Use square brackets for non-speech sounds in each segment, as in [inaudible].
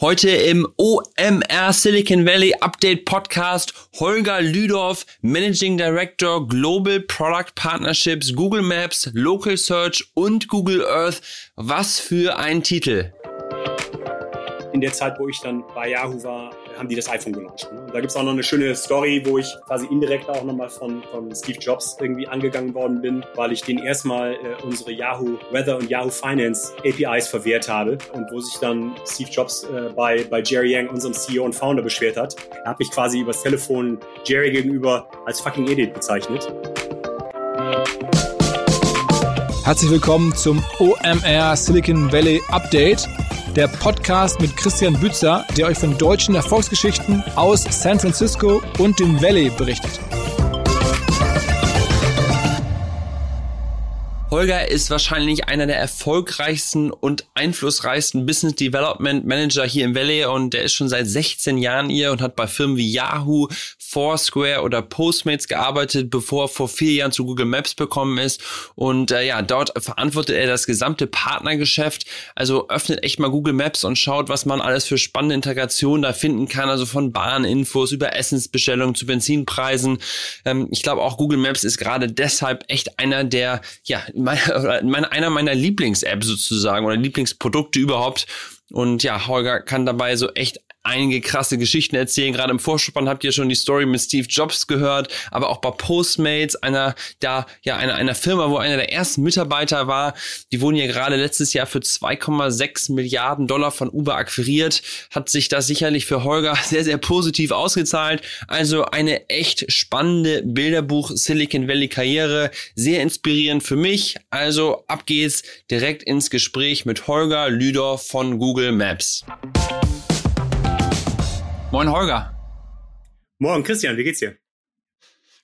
Heute im OMR Silicon Valley Update Podcast Holger Lüdorf, Managing Director Global Product Partnerships, Google Maps, Local Search und Google Earth. Was für ein Titel. In der Zeit, wo ich dann bei Yahoo war, haben die das iPhone gelauncht. Ne? Da gibt es auch noch eine schöne Story, wo ich quasi indirekt auch nochmal von, von Steve Jobs irgendwie angegangen worden bin, weil ich den erstmal äh, unsere Yahoo Weather und Yahoo Finance APIs verwehrt habe und wo sich dann Steve Jobs äh, bei, bei Jerry Yang, unserem CEO und Founder, beschwert hat. Er hat mich quasi übers Telefon Jerry gegenüber als fucking Idiot bezeichnet. Herzlich willkommen zum OMR Silicon Valley Update der Podcast mit Christian Bützer, der euch von deutschen Erfolgsgeschichten aus San Francisco und dem Valley berichtet. Holger ist wahrscheinlich einer der erfolgreichsten und einflussreichsten Business Development Manager hier im Valley und der ist schon seit 16 Jahren hier und hat bei Firmen wie Yahoo, Foursquare oder Postmates gearbeitet, bevor er vor vier Jahren zu Google Maps bekommen ist. Und äh, ja, dort verantwortet er das gesamte Partnergeschäft. Also öffnet echt mal Google Maps und schaut, was man alles für spannende Integrationen da finden kann. Also von Bahninfos über Essensbestellungen zu Benzinpreisen. Ähm, ich glaube auch Google Maps ist gerade deshalb echt einer der, ja, [laughs] meine, einer meiner Lieblings-Apps sozusagen oder Lieblingsprodukte überhaupt. Und ja, Holger kann dabei so echt einige krasse Geschichten erzählen. Gerade im Vorspann habt ihr schon die Story mit Steve Jobs gehört, aber auch bei Postmates, einer da ja einer einer Firma, wo einer der ersten Mitarbeiter war. Die wurden ja gerade letztes Jahr für 2,6 Milliarden Dollar von Uber akquiriert. Hat sich das sicherlich für Holger [laughs] sehr sehr positiv ausgezahlt. Also eine echt spannende Bilderbuch Silicon Valley Karriere, sehr inspirierend für mich. Also ab geht's direkt ins Gespräch mit Holger Lüder von Google Maps. Moin Holger. Morgen Christian, wie geht's dir?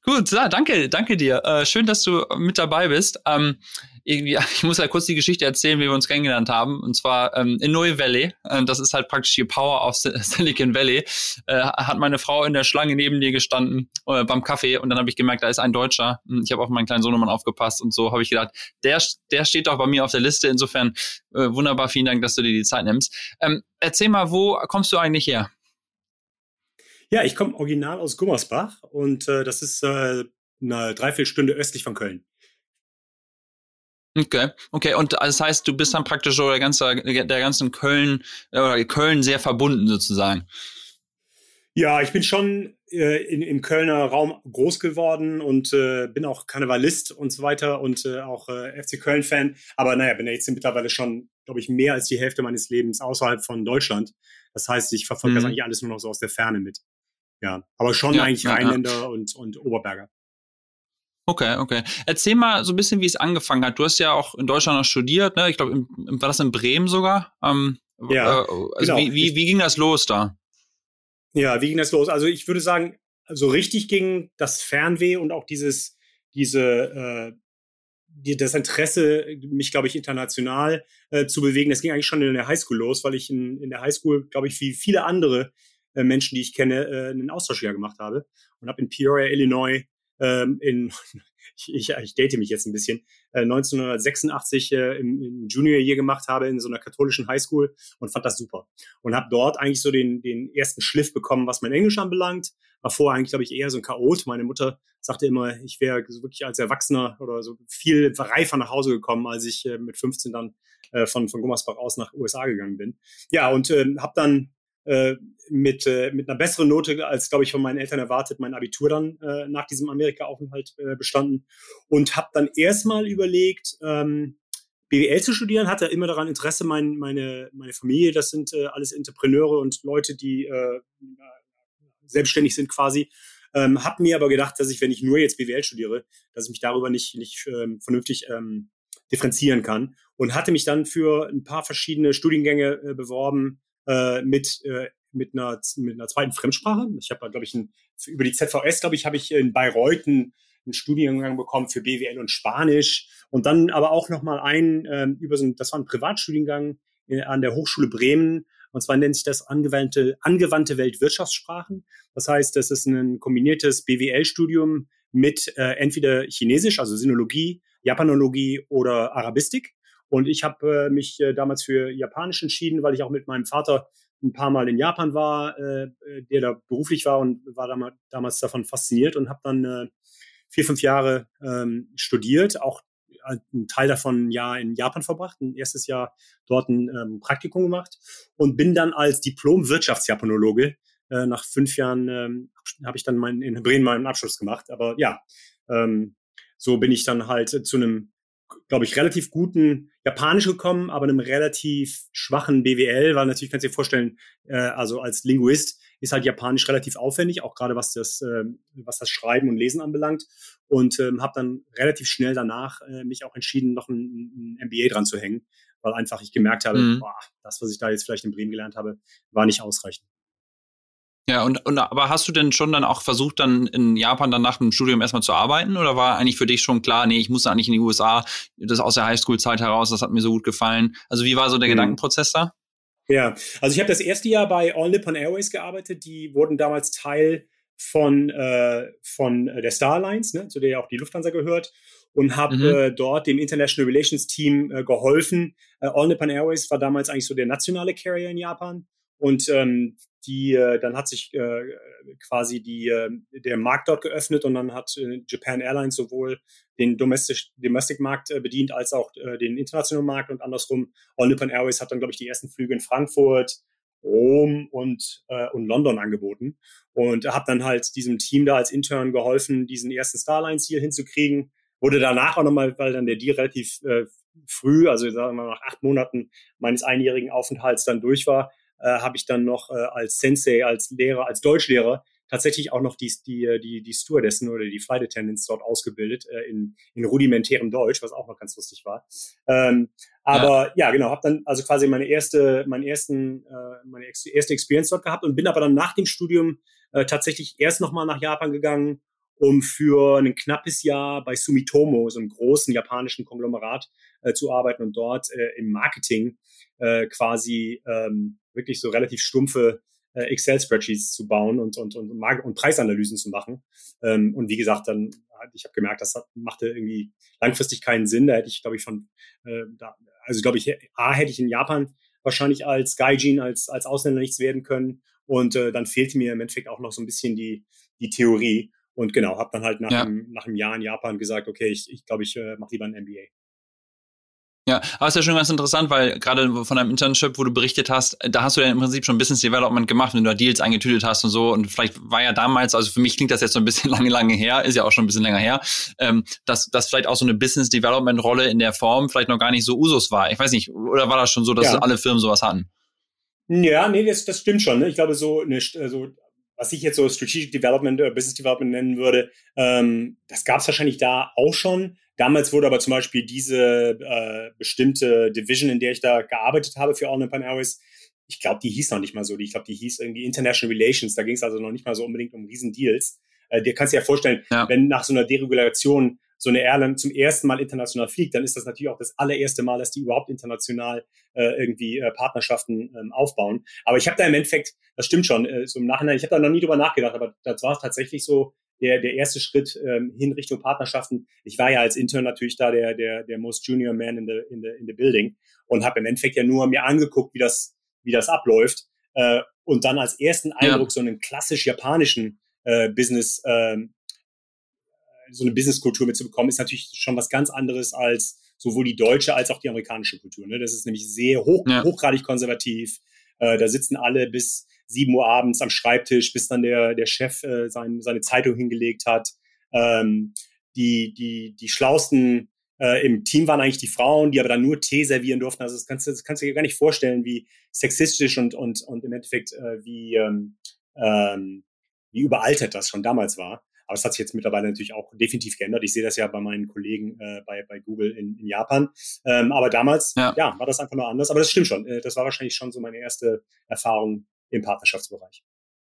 Gut, ja, danke, danke dir. Äh, schön, dass du mit dabei bist. Ähm, irgendwie, [laughs] ich muss ja kurz die Geschichte erzählen, wie wir uns kennengelernt haben. Und zwar ähm, in Noe Valley. Äh, das ist halt praktisch die Power of [laughs] Silicon Valley. Äh, hat meine Frau in der Schlange neben dir gestanden äh, beim Kaffee und dann habe ich gemerkt, da ist ein Deutscher. Hm, ich habe auf meinen kleinen Sohnemann aufgepasst und so habe ich gedacht, der, der steht doch bei mir auf der Liste. Insofern äh, wunderbar, vielen Dank, dass du dir die Zeit nimmst. Ähm, erzähl mal, wo kommst du eigentlich her? Ja, ich komme original aus Gummersbach und äh, das ist äh, eine Dreiviertelstunde östlich von Köln. Okay, okay. Und das heißt, du bist dann praktisch so der ganze, der ganzen Köln äh, oder Köln sehr verbunden sozusagen. Ja, ich bin schon äh, in, im Kölner Raum groß geworden und äh, bin auch Karnevalist und so weiter und äh, auch äh, FC Köln-Fan. Aber naja, bin ja jetzt mittlerweile schon, glaube ich, mehr als die Hälfte meines Lebens außerhalb von Deutschland. Das heißt, ich verfolge mhm. das eigentlich alles nur noch so aus der Ferne mit. Ja, aber schon ja, eigentlich ja, Rheinländer. Und, und Oberberger. Okay, okay. Erzähl mal so ein bisschen, wie es angefangen hat. Du hast ja auch in Deutschland noch studiert, ne? Ich glaube, war das in Bremen sogar? Ähm, ja. Äh, also genau. wie, wie, wie ging das los da? Ja, wie ging das los? Also ich würde sagen, so richtig ging das Fernweh und auch dieses, diese, äh, die, das Interesse, mich, glaube ich, international äh, zu bewegen, das ging eigentlich schon in der Highschool los, weil ich in, in der Highschool, glaube ich, wie viele andere äh, Menschen, die ich kenne, äh, einen Austauschjahr gemacht habe und habe in Peoria, Illinois, ähm, in [laughs] ich, ich, ich date mich jetzt ein bisschen, äh, 1986 äh, im, im Junior Year gemacht habe in so einer katholischen Highschool und fand das super. Und habe dort eigentlich so den, den ersten Schliff bekommen, was mein Englisch anbelangt. War vorher eigentlich, glaube ich, eher so ein Chaot. Meine Mutter sagte immer, ich wäre so wirklich als Erwachsener oder so viel reifer nach Hause gekommen, als ich äh, mit 15 dann äh, von, von Gummersbach aus nach USA gegangen bin. Ja, und äh, habe dann äh, mit, äh, mit einer besseren Note als, glaube ich, von meinen Eltern erwartet, mein Abitur dann äh, nach diesem Amerika-Aufenthalt äh, bestanden und habe dann erstmal überlegt, ähm, BWL zu studieren, hatte immer daran Interesse, mein, meine, meine Familie, das sind äh, alles Entrepreneure und Leute, die äh, selbstständig sind quasi. Ähm, habe mir aber gedacht, dass ich, wenn ich nur jetzt BWL studiere, dass ich mich darüber nicht, nicht ähm, vernünftig ähm, differenzieren kann und hatte mich dann für ein paar verschiedene Studiengänge äh, beworben, äh, mit, äh, mit, einer, mit einer zweiten Fremdsprache. Ich habe, glaube ich, ein, über die ZVS, glaube ich, habe ich in Bayreuth einen, Studiengang bekommen für BWL und Spanisch und dann aber auch nochmal einen äh, über so ein, das war ein Privatstudiengang in, an der Hochschule Bremen, und zwar nennt sich das angewandte, angewandte Weltwirtschaftssprachen. Das heißt, das ist ein kombiniertes BWL-Studium mit äh, entweder Chinesisch, also Sinologie, Japanologie oder Arabistik. Und ich habe äh, mich äh, damals für Japanisch entschieden, weil ich auch mit meinem Vater ein paar Mal in Japan war, äh, der da beruflich war und war damals, damals davon fasziniert und habe dann äh, vier, fünf Jahre ähm, studiert, auch einen Teil davon ein Jahr in Japan verbracht, ein erstes Jahr dort ein ähm, Praktikum gemacht und bin dann als Diplom-Wirtschaftsjapanologe äh, nach fünf Jahren ähm, habe ich dann mein, in Bremen meinen Abschluss gemacht. Aber ja, ähm, so bin ich dann halt zu einem glaube ich, relativ guten Japanisch gekommen, aber einem relativ schwachen BWL, weil natürlich kannst du dir vorstellen, äh, also als Linguist ist halt Japanisch relativ aufwendig, auch gerade was das, äh, was das Schreiben und Lesen anbelangt. Und ähm, habe dann relativ schnell danach äh, mich auch entschieden, noch ein, ein MBA dran zu hängen, weil einfach ich gemerkt habe, mhm. boah, das, was ich da jetzt vielleicht in Bremen gelernt habe, war nicht ausreichend. Ja, und, und aber hast du denn schon dann auch versucht, dann in Japan dann nach dem Studium erstmal zu arbeiten? Oder war eigentlich für dich schon klar, nee, ich muss eigentlich in die USA, das aus der Highschool-Zeit heraus, das hat mir so gut gefallen. Also wie war so der mhm. Gedankenprozess da? Ja, also ich habe das erste Jahr bei All Nippon Airways gearbeitet. Die wurden damals Teil von, äh, von der Star Alliance, ne, zu der ja auch die Lufthansa gehört und habe mhm. äh, dort dem International Relations Team äh, geholfen. Äh, All Nippon Airways war damals eigentlich so der nationale Carrier in Japan und ähm, die, äh, dann hat sich äh, quasi die, äh, der Markt dort geöffnet und dann hat äh, Japan Airlines sowohl den Domestic, Domestic Markt äh, bedient als auch äh, den internationalen Markt und andersrum. All Nippon Airways hat dann, glaube ich, die ersten Flüge in Frankfurt, Rom und, äh, und London angeboten und habe dann halt diesem Team da als Intern geholfen, diesen ersten Starlines-Deal hinzukriegen. Wurde danach auch nochmal, weil dann der Deal relativ äh, früh, also sagen wir mal nach acht Monaten meines einjährigen Aufenthalts dann durch war, äh, habe ich dann noch äh, als Sensei, als Lehrer, als Deutschlehrer tatsächlich auch noch die, die, äh, die, die Stewardessen oder die Flight Attendants dort ausgebildet äh, in, in rudimentärem Deutsch, was auch noch ganz lustig war. Ähm, aber ja, ja genau, habe dann also quasi meine erste, meinen ersten, äh, meine erste Experience dort gehabt und bin aber dann nach dem Studium äh, tatsächlich erst nochmal nach Japan gegangen, um für ein knappes Jahr bei Sumitomo, so einem großen japanischen Konglomerat, äh, zu arbeiten und dort äh, im Marketing äh, quasi ähm, wirklich so relativ stumpfe äh, Excel-Spreadsheets zu bauen und, und, und, und Preisanalysen zu machen. Ähm, und wie gesagt, dann, ich habe gemerkt, das hat, machte irgendwie langfristig keinen Sinn. Da hätte ich, glaube ich, von, äh, da, also glaube ich, A, hätte ich in Japan wahrscheinlich als Gaijin, als, als Ausländer nichts werden können. Und äh, dann fehlte mir im Endeffekt auch noch so ein bisschen die, die Theorie. Und genau, habe dann halt nach, ja. einem, nach einem Jahr in Japan gesagt, okay, ich glaube, ich, glaub, ich äh, mache lieber ein MBA. Ja, aber ist ja schon ganz interessant, weil gerade von deinem Internship, wo du berichtet hast, da hast du ja im Prinzip schon Business Development gemacht, wenn du da Deals eingetütet hast und so. Und vielleicht war ja damals, also für mich klingt das jetzt so ein bisschen [laughs] lange, lange her, ist ja auch schon ein bisschen länger her, ähm, dass, dass vielleicht auch so eine Business Development Rolle in der Form vielleicht noch gar nicht so Usus war. Ich weiß nicht, oder war das schon so, dass ja. alle Firmen sowas hatten? Ja, nee, das, das stimmt schon. Ne? Ich glaube, so eine, so was ich jetzt so Strategic Development oder Business Development nennen würde, ähm, das gab es wahrscheinlich da auch schon. Damals wurde aber zum Beispiel diese äh, bestimmte Division, in der ich da gearbeitet habe für All Nippon Airways, ich glaube, die hieß noch nicht mal so. Ich glaube, die hieß irgendwie International Relations. Da ging es also noch nicht mal so unbedingt um Riesendeals. Äh, dir kannst du dir ja vorstellen, ja. wenn nach so einer Deregulation so eine Airline zum ersten Mal international fliegt, dann ist das natürlich auch das allererste Mal, dass die überhaupt international äh, irgendwie äh, Partnerschaften ähm, aufbauen. Aber ich habe da im Endeffekt, das stimmt schon, äh, so im Nachhinein, ich habe da noch nie drüber nachgedacht, aber das war tatsächlich so der, der erste Schritt ähm, hin Richtung Partnerschaften. Ich war ja als Intern natürlich da der, der, der most junior man in the, in the, in the building und habe im Endeffekt ja nur mir angeguckt, wie das, wie das abläuft. Äh, und dann als ersten Eindruck ja. so einen klassisch japanischen äh, Business, ähm, so eine Businesskultur mitzubekommen, ist natürlich schon was ganz anderes als sowohl die deutsche als auch die amerikanische Kultur. Ne? Das ist nämlich sehr hoch, ja. hochgradig konservativ. Äh, da sitzen alle bis sieben Uhr abends am Schreibtisch, bis dann der, der Chef äh, sein, seine Zeitung hingelegt hat. Ähm, die, die, die schlausten äh, im Team waren eigentlich die Frauen, die aber dann nur Tee servieren durften. Also das kannst, du das kannst du dir gar nicht vorstellen, wie sexistisch und, und, und im Endeffekt äh, wie, ähm, ähm, wie überaltert das schon damals war. Aber es hat sich jetzt mittlerweile natürlich auch definitiv geändert. Ich sehe das ja bei meinen Kollegen äh, bei, bei Google in, in Japan. Ähm, aber damals, ja. ja. war das einfach nur anders. Aber das stimmt schon. Äh, das war wahrscheinlich schon so meine erste Erfahrung im Partnerschaftsbereich.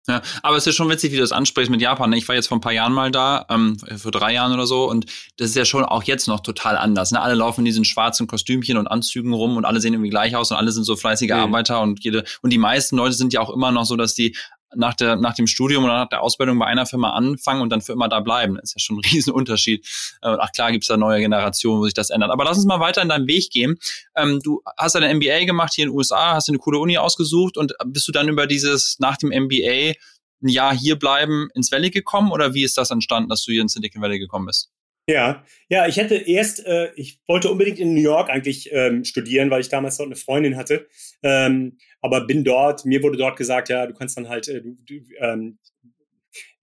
Ja, aber es ist schon witzig, wie du das ansprichst mit Japan. Ich war jetzt vor ein paar Jahren mal da, ähm, für drei Jahren oder so, und das ist ja schon auch jetzt noch total anders. Ne? Alle laufen in diesen schwarzen Kostümchen und Anzügen rum und alle sehen irgendwie gleich aus und alle sind so fleißige mhm. Arbeiter und jede und die meisten Leute sind ja auch immer noch so, dass die nach, der, nach dem Studium oder nach der Ausbildung bei einer Firma anfangen und dann für immer da bleiben. Das ist ja schon ein [laughs] Riesenunterschied. Äh, ach klar gibt es da neue Generationen, wo sich das ändert. Aber lass uns mal weiter in deinem Weg gehen. Ähm, du hast eine MBA gemacht hier in den USA, hast eine coole Uni ausgesucht und bist du dann über dieses nach dem MBA ein Jahr hier bleiben ins Valley gekommen oder wie ist das entstanden, dass du hier ins Silicon Valley gekommen bist? Ja, ja, ich hätte erst, äh, ich wollte unbedingt in New York eigentlich ähm, studieren, weil ich damals dort eine Freundin hatte. Ähm, aber bin dort, mir wurde dort gesagt, ja, du kannst dann halt, äh, du, du, ähm,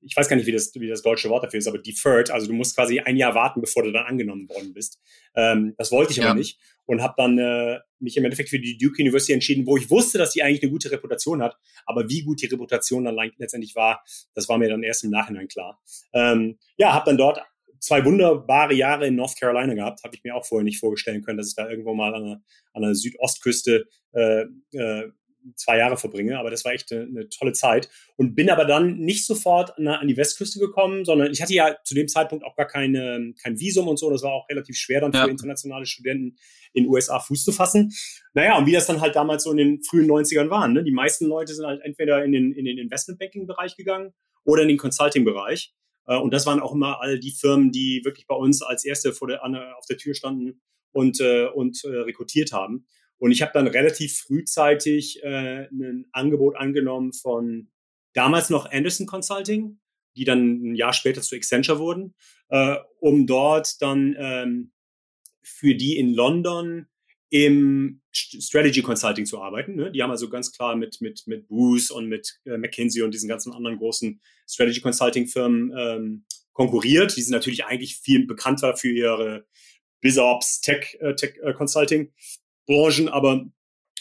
ich weiß gar nicht, wie das, wie das deutsche Wort dafür ist, aber deferred, also du musst quasi ein Jahr warten, bevor du dann angenommen worden bist. Ähm, das wollte ich ja. aber nicht und habe dann äh, mich im Endeffekt für die Duke University entschieden, wo ich wusste, dass die eigentlich eine gute Reputation hat, aber wie gut die Reputation dann letztendlich war, das war mir dann erst im Nachhinein klar. Ähm, ja, habe dann dort zwei wunderbare Jahre in North Carolina gehabt. Habe ich mir auch vorher nicht vorstellen können, dass ich da irgendwo mal an der, an der Südostküste äh, äh, zwei Jahre verbringe, aber das war echt eine, eine, tolle Zeit und bin aber dann nicht sofort an, an, die Westküste gekommen, sondern ich hatte ja zu dem Zeitpunkt auch gar keine, kein Visum und so, das war auch relativ schwer dann ja. für internationale Studenten in den USA Fuß zu fassen. Naja, und wie das dann halt damals so in den frühen 90ern waren, ne? die meisten Leute sind halt entweder in den, in den Investmentbanking-Bereich gegangen oder in den Consulting-Bereich äh, und das waren auch immer all die Firmen, die wirklich bei uns als erste vor der, auf der Tür standen und, äh, und äh, rekrutiert haben. Und ich habe dann relativ frühzeitig äh, ein Angebot angenommen von damals noch Anderson Consulting, die dann ein Jahr später zu Accenture wurden, äh, um dort dann ähm, für die in London im Strategy Consulting zu arbeiten. Ne? Die haben also ganz klar mit, mit, mit Bruce und mit äh, McKinsey und diesen ganzen anderen großen Strategy Consulting Firmen ähm, konkurriert. Die sind natürlich eigentlich viel bekannter für ihre BizOps, Tech, äh, Tech äh, Consulting Branchen, aber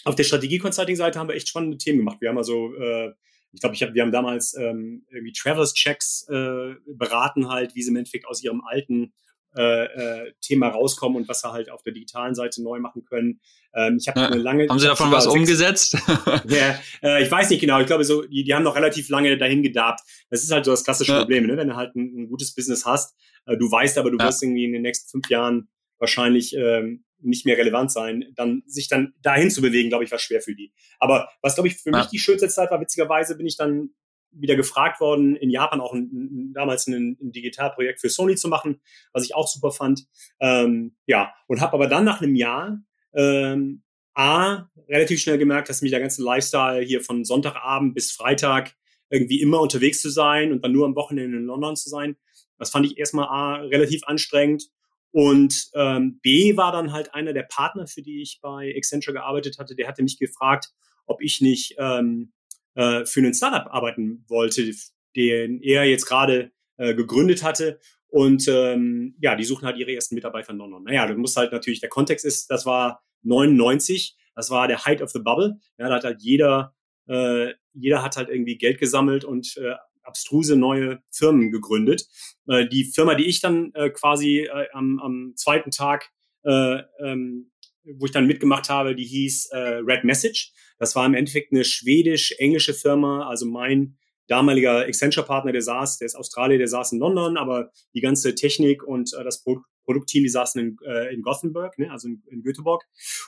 auf der Strategie Consulting Seite haben wir echt spannende Themen gemacht. Wir haben also äh, ich glaube, ich hab, wir haben damals ähm, irgendwie Travelers Checks äh, beraten halt, wie sie im Endeffekt aus ihrem alten äh, äh, Thema rauskommen und was sie halt auf der digitalen Seite neu machen können. Ähm, ich habe ja, eine lange. Haben Sie davon was umgesetzt? [laughs] ja, äh, ich weiß nicht genau. Ich glaube, so die, die haben noch relativ lange dahin gedabt. Das ist halt so das klassische ja. Problem, ne? wenn du halt ein, ein gutes Business hast. Äh, du weißt aber, du wirst irgendwie in den nächsten fünf Jahren wahrscheinlich ähm, nicht mehr relevant sein, dann sich dann dahin zu bewegen, glaube ich, war schwer für die. Aber was, glaube ich, für mich die schönste Zeit war, witzigerweise bin ich dann wieder gefragt worden, in Japan auch ein, damals ein, ein, Digitalprojekt für Sony zu machen, was ich auch super fand. Ähm, ja, und habe aber dann nach einem Jahr ähm, A, relativ schnell gemerkt, dass mich der ganze Lifestyle hier von Sonntagabend bis Freitag irgendwie immer unterwegs zu sein und dann nur am Wochenende in London zu sein. Das fand ich erstmal A, relativ anstrengend. Und ähm, B war dann halt einer der Partner, für die ich bei Accenture gearbeitet hatte, der hatte mich gefragt, ob ich nicht ähm, äh, für einen Startup arbeiten wollte, den er jetzt gerade äh, gegründet hatte. Und ähm, ja, die suchen halt ihre ersten Mitarbeiter in London. Naja, du musst halt natürlich, der Kontext ist, das war 99, das war der Height of the Bubble. Ja, da hat halt jeder, äh, jeder hat halt irgendwie Geld gesammelt und äh, abstruse neue Firmen gegründet. Äh, die Firma, die ich dann äh, quasi äh, am, am zweiten Tag, äh, ähm, wo ich dann mitgemacht habe, die hieß äh, Red Message. Das war im Endeffekt eine schwedisch-englische Firma. Also mein damaliger Accenture-Partner, der saß, der ist Australier, der saß in London, aber die ganze Technik und äh, das Pro Produktteam, die saßen in, äh, in Gothenburg, ne, also in, in Göteborg.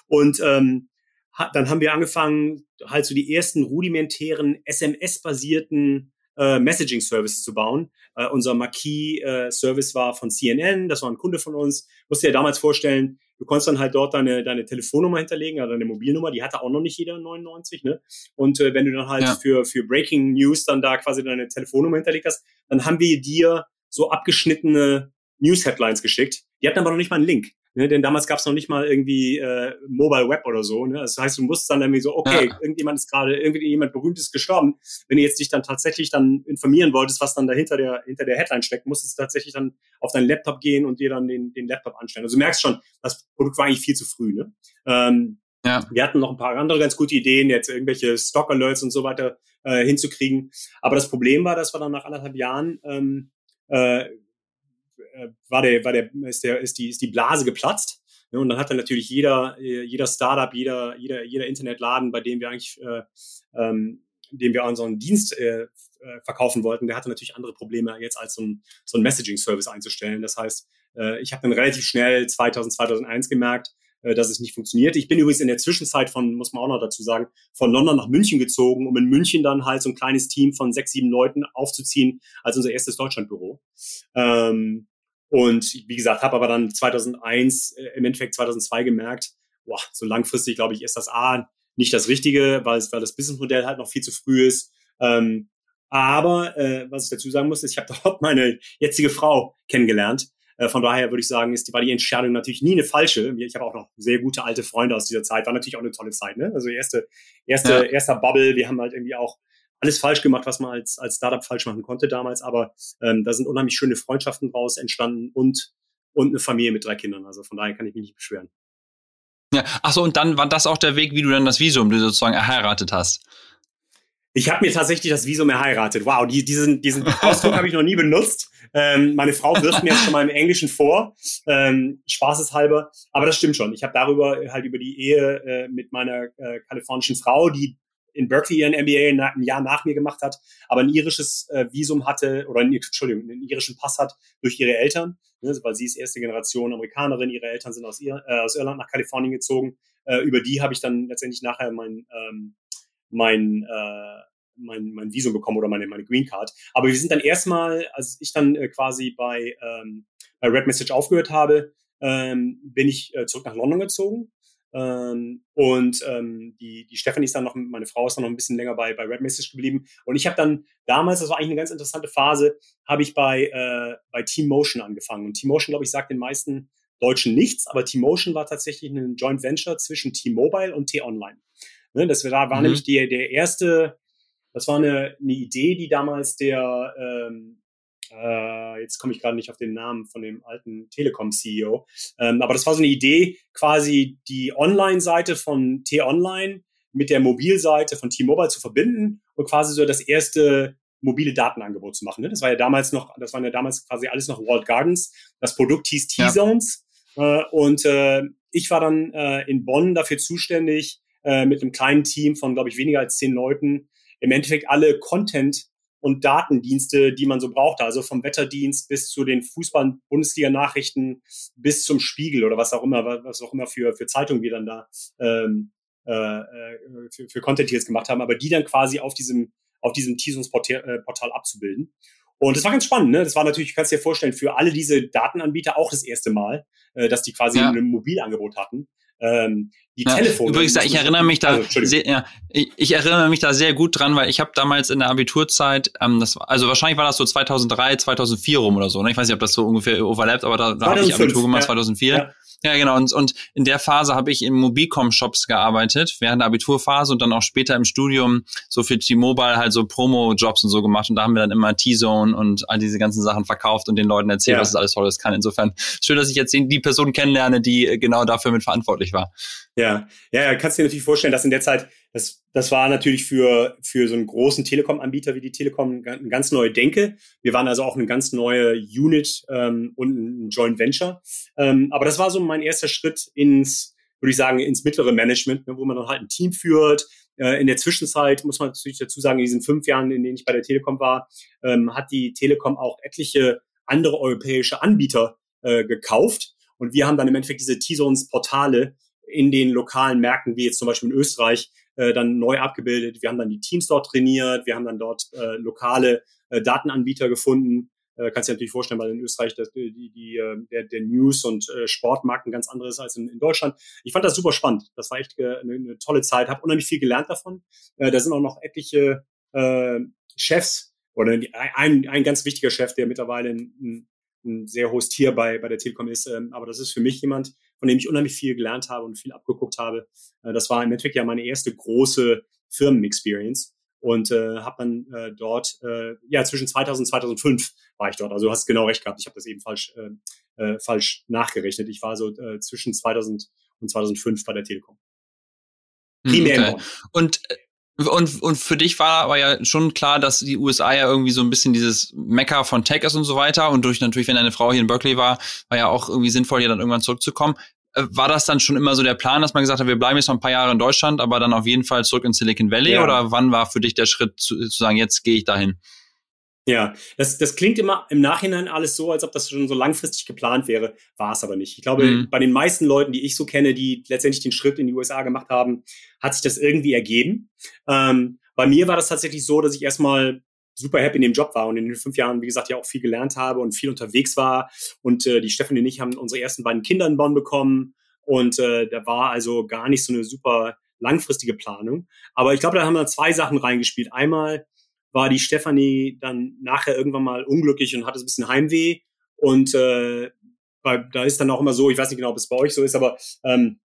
Und ähm, ha, dann haben wir angefangen, halt so die ersten rudimentären SMS-basierten äh, Messaging-Services zu bauen. Äh, unser Marquis-Service äh, war von CNN, das war ein Kunde von uns. Musst dir ja damals vorstellen, du konntest dann halt dort deine, deine Telefonnummer hinterlegen, also deine Mobilnummer, die hatte auch noch nicht jeder 99, ne? Und äh, wenn du dann halt ja. für, für Breaking News dann da quasi deine Telefonnummer hinterlegt hast, dann haben wir dir so abgeschnittene News-Headlines geschickt. Die hatten aber noch nicht mal einen Link. Ne, denn damals gab es noch nicht mal irgendwie äh, Mobile Web oder so. Ne? Das heißt, du musst dann irgendwie so, okay, ja. irgendjemand ist gerade, irgendwie jemand berühmtes gestorben. Wenn du jetzt dich dann tatsächlich dann informieren wolltest, was dann dahinter der hinter der Headline steckt, musst du tatsächlich dann auf deinen Laptop gehen und dir dann den, den Laptop anstellen. Also du merkst schon, das Produkt war eigentlich viel zu früh. Ne? Ähm, ja. Wir hatten noch ein paar andere ganz gute Ideen, jetzt irgendwelche Stock Alerts und so weiter äh, hinzukriegen. Aber das Problem war, dass wir dann nach anderthalb Jahren ähm, äh, äh, war der, war der, ist der, ist die, ist die Blase geplatzt. Ne? Und dann hat dann natürlich jeder, äh, jeder Startup, jeder, jeder, jeder Internetladen, bei dem wir eigentlich, äh, ähm, dem wir unseren Dienst äh, äh, verkaufen wollten, der hatte natürlich andere Probleme jetzt als so ein, so ein Messaging-Service einzustellen. Das heißt, äh, ich habe dann relativ schnell 2000, 2001 gemerkt, äh, dass es nicht funktioniert. Ich bin übrigens in der Zwischenzeit von, muss man auch noch dazu sagen, von London nach München gezogen, um in München dann halt so ein kleines Team von sechs, sieben Leuten aufzuziehen als unser erstes Deutschlandbüro. Ähm, und wie gesagt, habe aber dann 2001, äh, im Endeffekt 2002 gemerkt, boah, so langfristig glaube ich, ist das A nicht das Richtige, weil, es, weil das Businessmodell halt noch viel zu früh ist. Ähm, aber äh, was ich dazu sagen muss, ist, ich habe [laughs] dort meine jetzige Frau kennengelernt. Äh, von daher würde ich sagen, ist, war die Entscheidung natürlich nie eine falsche. Ich habe auch noch sehr gute alte Freunde aus dieser Zeit. War natürlich auch eine tolle Zeit. Ne? Also erste, erste, ja. erster Bubble. Wir haben halt irgendwie auch alles falsch gemacht, was man als, als Startup falsch machen konnte damals. Aber ähm, da sind unheimlich schöne Freundschaften draus entstanden und, und eine Familie mit drei Kindern. Also von daher kann ich mich nicht beschweren. Ja, ach so, und dann war das auch der Weg, wie du dann das Visum sozusagen erheiratet hast. Ich habe mir tatsächlich das Visum erheiratet. Wow, die, diesen, diesen [laughs] Ausdruck habe ich noch nie benutzt. Ähm, meine Frau wirft mir jetzt schon mal im Englischen vor, ähm, spaßeshalber. Aber das stimmt schon. Ich habe darüber halt über die Ehe äh, mit meiner äh, kalifornischen Frau, die in Berkeley ihren MBA ein Jahr nach mir gemacht hat, aber ein irisches äh, Visum hatte, oder ein, Entschuldigung, einen irischen Pass hat durch ihre Eltern, ne, weil sie ist erste Generation Amerikanerin, ihre Eltern sind aus, Ir äh, aus Irland nach Kalifornien gezogen. Äh, über die habe ich dann letztendlich nachher mein, ähm, mein, äh, mein, mein Visum bekommen oder meine, meine Green Card. Aber wir sind dann erstmal, als ich dann äh, quasi bei, ähm, bei Red Message aufgehört habe, ähm, bin ich äh, zurück nach London gezogen ähm, und ähm, die, die Stephanie ist dann noch, meine Frau ist dann noch ein bisschen länger bei, bei Red Message geblieben. Und ich habe dann damals, das war eigentlich eine ganz interessante Phase, habe ich bei, äh, bei T-Motion angefangen. Und T-Motion, glaube ich, sagt den meisten Deutschen nichts, aber T-Motion war tatsächlich ein Joint Venture zwischen T-Mobile und T-Online. Ne, das war, war mhm. nämlich der, der erste, das war eine, eine Idee, die damals der ähm, äh, jetzt komme ich gerade nicht auf den Namen von dem alten Telekom-CEO, ähm, aber das war so eine Idee, quasi die Online-Seite von T-Online mit der Mobilseite von T-Mobile zu verbinden und quasi so das erste mobile Datenangebot zu machen. Ne? Das war ja damals noch, das waren ja damals quasi alles noch Walled Gardens. Das Produkt hieß T-Zones ja. äh, und äh, ich war dann äh, in Bonn dafür zuständig, äh, mit einem kleinen Team von, glaube ich, weniger als zehn Leuten, im Endeffekt alle Content und Datendienste, die man so brauchte. Also vom Wetterdienst bis zu den Fußball-Bundesliga-Nachrichten bis zum Spiegel oder was auch immer, was auch immer für, für Zeitungen wir dann da ähm, äh, äh für, für Content jetzt gemacht haben, aber die dann quasi auf diesem, auf diesem Teasungsportal äh, abzubilden. Und das war ganz spannend, ne? Das war natürlich, kannst dir vorstellen, für alle diese Datenanbieter auch das erste Mal, äh, dass die quasi ja. ein Mobilangebot hatten ähm, die ja, Telefone. Übrigens, ich erinnere mich da also, sehr, ja, ich, ich, erinnere mich da sehr gut dran, weil ich habe damals in der Abiturzeit, ähm, das, also wahrscheinlich war das so 2003, 2004 rum oder so. Ne? Ich weiß nicht, ob das so ungefähr overlappt, aber da, da habe ich Abitur gemacht, ja. 2004. Ja. Genau. Und, und in der Phase habe ich in Mobilcom-Shops gearbeitet, während der Abiturphase und dann auch später im Studium so für T-Mobile halt so Promo-Jobs und so gemacht. Und da haben wir dann immer T-Zone und all diese ganzen Sachen verkauft und den Leuten erzählt, ja. was es alles Tolles kann. Insofern schön, dass ich jetzt die Person kennenlerne, die genau dafür mit verantwortlich war. Ja, ja, ja kannst dir natürlich vorstellen, dass in der Zeit, das, das war natürlich für, für so einen großen Telekom-Anbieter wie die Telekom eine ganz neue Denke. Wir waren also auch eine ganz neue Unit ähm, und ein Joint Venture. Ähm, aber das war so mein erster Schritt ins, würde ich sagen, ins mittlere Management, ne, wo man dann halt ein Team führt. Äh, in der Zwischenzeit muss man natürlich dazu sagen, in diesen fünf Jahren, in denen ich bei der Telekom war, ähm, hat die Telekom auch etliche andere europäische Anbieter äh, gekauft. Und wir haben dann im Endeffekt diese T-Zones-Portale in den lokalen Märkten, wie jetzt zum Beispiel in Österreich, äh, dann neu abgebildet. Wir haben dann die Teams dort trainiert, wir haben dann dort äh, lokale äh, Datenanbieter gefunden. Äh, kannst dir natürlich vorstellen, weil in Österreich das, die, die, äh, der, der News- und äh, Sportmarkt ein ganz anderes als in, in Deutschland. Ich fand das super spannend. Das war echt äh, eine, eine tolle Zeit. Habe unheimlich viel gelernt davon. Äh, da sind auch noch etliche äh, Chefs oder ein, ein ganz wichtiger Chef, der mittlerweile ein, ein sehr hohes Tier bei, bei der Telekom ist. Ähm, aber das ist für mich jemand, von dem ich unheimlich viel gelernt habe und viel abgeguckt habe. Äh, das war im Endeffekt ja meine erste große Firmen-Experience und äh, habe dann äh, dort, äh, ja, zwischen 2000 und 2005 war ich dort. Also du hast genau recht gehabt, ich habe das eben falsch, äh, äh, falsch nachgerechnet. Ich war so äh, zwischen 2000 und 2005 bei der Telekom. Hm, Primär okay. Und äh, und, und für dich war aber ja schon klar, dass die USA ja irgendwie so ein bisschen dieses Mecker von Tech ist und so weiter. Und durch natürlich, wenn deine Frau hier in Berkeley war, war ja auch irgendwie sinnvoll, hier dann irgendwann zurückzukommen. Äh, war das dann schon immer so der Plan, dass man gesagt hat, wir bleiben jetzt noch ein paar Jahre in Deutschland, aber dann auf jeden Fall zurück in Silicon Valley? Ja. Oder wann war für dich der Schritt zu, zu sagen, jetzt gehe ich dahin? Ja, das, das klingt immer im Nachhinein alles so, als ob das schon so langfristig geplant wäre. War es aber nicht. Ich glaube, mhm. bei den meisten Leuten, die ich so kenne, die letztendlich den Schritt in die USA gemacht haben, hat sich das irgendwie ergeben. Ähm, bei mir war das tatsächlich so, dass ich erstmal super happy in dem Job war und in den fünf Jahren, wie gesagt, ja auch viel gelernt habe und viel unterwegs war. Und äh, die Stefanie und ich haben unsere ersten beiden Kinder in Bonn bekommen. Und äh, da war also gar nicht so eine super langfristige Planung. Aber ich glaube, da haben wir zwei Sachen reingespielt. Einmal war die Stefanie dann nachher irgendwann mal unglücklich und hatte ein bisschen Heimweh. Und äh, bei, da ist dann auch immer so, ich weiß nicht genau, ob es bei euch so ist, aber ähm,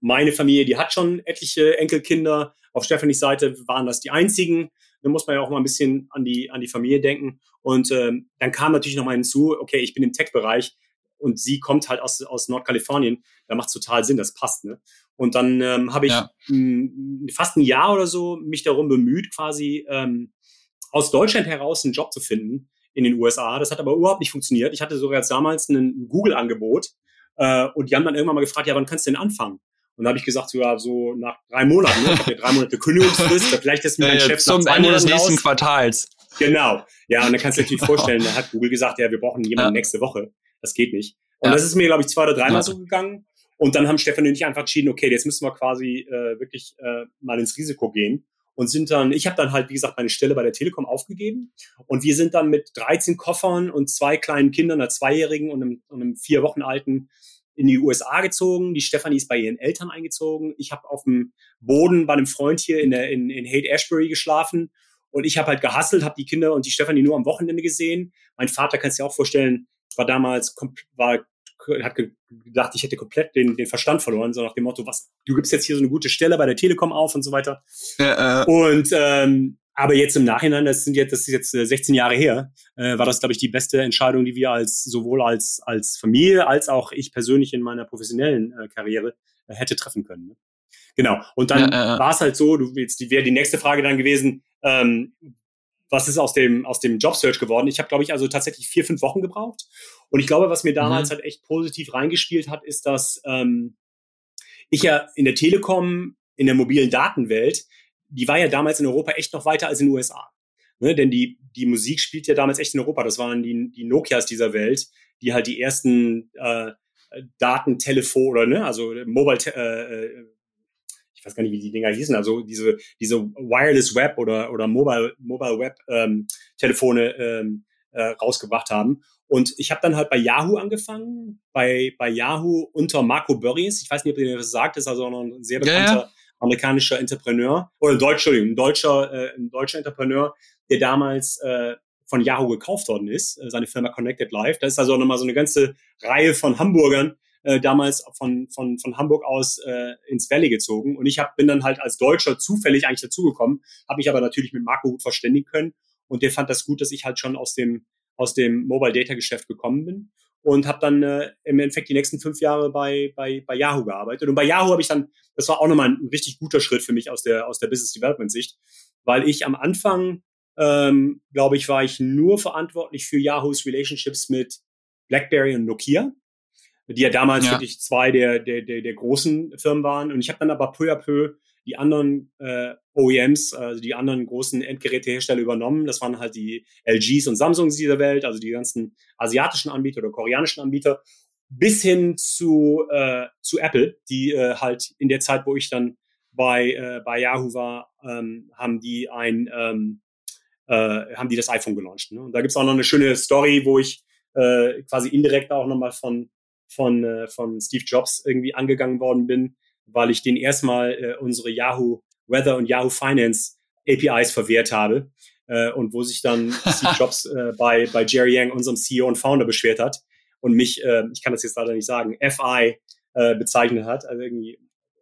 meine Familie, die hat schon etliche Enkelkinder. Auf Stefanis Seite waren das die einzigen. Da muss man ja auch mal ein bisschen an die, an die Familie denken. Und ähm, dann kam natürlich noch mal hinzu, okay, ich bin im Tech-Bereich und sie kommt halt aus, aus Nordkalifornien. Da macht total Sinn, das passt. Ne? Und dann ähm, habe ich ja. fast ein Jahr oder so mich darum bemüht, quasi ähm, aus Deutschland heraus einen Job zu finden in den USA. Das hat aber überhaupt nicht funktioniert. Ich hatte sogar damals ein Google-Angebot äh, und die haben dann irgendwann mal gefragt, ja, wann kannst du denn anfangen? Und da habe ich gesagt, so, ja, so nach drei Monaten, ne? ich habe ja drei Monate Kündigungsfrist, [laughs] vielleicht ist mir mein Chef zum nach Ende des nächsten raus. Quartals. Genau. Ja, und dann kannst du dir [laughs] vorstellen, da hat Google gesagt, ja, wir brauchen jemanden ja. nächste Woche. Das geht nicht. Und ja. das ist mir, glaube ich, zwei oder dreimal ja. so gegangen. Und dann haben Stefan und ich einfach entschieden, okay, jetzt müssen wir quasi äh, wirklich äh, mal ins Risiko gehen und sind dann, ich habe dann halt, wie gesagt, meine Stelle bei der Telekom aufgegeben und wir sind dann mit 13 Koffern und zwei kleinen Kindern, einer Zweijährigen und einem, und einem vier Wochen alten in die USA gezogen. Die Stefanie ist bei ihren Eltern eingezogen. Ich habe auf dem Boden bei einem Freund hier in, der, in, in Haight Ashbury geschlafen und ich habe halt gehasselt, habe die Kinder und die Stefanie nur am Wochenende gesehen. Mein Vater, kannst du dir auch vorstellen, war damals war hat gedacht, ich hätte komplett den, den Verstand verloren, so nach dem Motto, was, du gibst jetzt hier so eine gute Stelle bei der Telekom auf und so weiter. Ja, äh. Und ähm, aber jetzt im Nachhinein, das sind jetzt, das ist jetzt 16 äh, Jahre her, äh, war das, glaube ich, die beste Entscheidung, die wir als sowohl als als Familie als auch ich persönlich in meiner professionellen äh, Karriere äh, hätte treffen können. Ne? Genau. Und dann ja, äh, war es halt so, du jetzt die wäre die nächste Frage dann gewesen, ähm, was ist aus dem, aus dem Jobsearch geworden? Ich habe, glaube ich, also tatsächlich vier, fünf Wochen gebraucht. Und ich glaube, was mir damals mhm. halt echt positiv reingespielt hat, ist, dass ähm, ich ja in der Telekom, in der mobilen Datenwelt, die war ja damals in Europa echt noch weiter als in den USA. Ne? Denn die, die Musik spielt ja damals echt in Europa. Das waren die, die Nokias dieser Welt, die halt die ersten äh, Datentelefon oder ne, also Mobile äh, äh weiß gar nicht, wie die Dinger hießen, also diese, diese Wireless Web oder, oder Mobile, Mobile Web ähm, Telefone ähm, äh, rausgebracht haben. Und ich habe dann halt bei Yahoo angefangen, bei, bei Yahoo unter Marco Burries. Ich weiß nicht, ob ihr das sagt, ist also auch noch ein sehr bekannter ja, ja. amerikanischer Entrepreneur oder ein deutscher, ein deutscher, äh, ein deutscher Entrepreneur, der damals äh, von Yahoo gekauft worden ist, äh, seine Firma Connected Life. Da ist also nochmal so eine ganze Reihe von Hamburgern, äh, damals von, von, von Hamburg aus äh, ins Valley gezogen. Und ich hab, bin dann halt als Deutscher zufällig eigentlich dazugekommen, habe mich aber natürlich mit Marco gut verständigen können. Und der fand das gut, dass ich halt schon aus dem, aus dem Mobile Data Geschäft gekommen bin und habe dann äh, im Endeffekt die nächsten fünf Jahre bei, bei, bei Yahoo gearbeitet. Und bei Yahoo habe ich dann, das war auch nochmal ein, richtig guter Schritt für mich aus der, aus der Business Development Sicht, weil ich am Anfang, ähm, glaube ich, war ich nur verantwortlich für Yahoos Relationships mit BlackBerry und Nokia die ja damals ja. wirklich zwei der, der, der, der großen Firmen waren. Und ich habe dann aber peu à peu die anderen äh, OEMs, also die anderen großen Endgerätehersteller übernommen. Das waren halt die LGs und Samsungs dieser Welt, also die ganzen asiatischen Anbieter oder koreanischen Anbieter, bis hin zu, äh, zu Apple, die äh, halt in der Zeit, wo ich dann bei, äh, bei Yahoo war, ähm, haben die ein ähm, äh, haben die das iPhone gelauncht. Ne? Und da gibt's auch noch eine schöne Story, wo ich äh, quasi indirekt auch nochmal von von, äh, von Steve Jobs irgendwie angegangen worden bin, weil ich den erstmal äh, unsere Yahoo Weather und Yahoo Finance APIs verwehrt habe äh, und wo sich dann [laughs] Steve Jobs äh, bei, bei Jerry Yang, unserem CEO und Founder, beschwert hat und mich, äh, ich kann das jetzt leider nicht sagen, FI äh, bezeichnet hat. Also irgendwie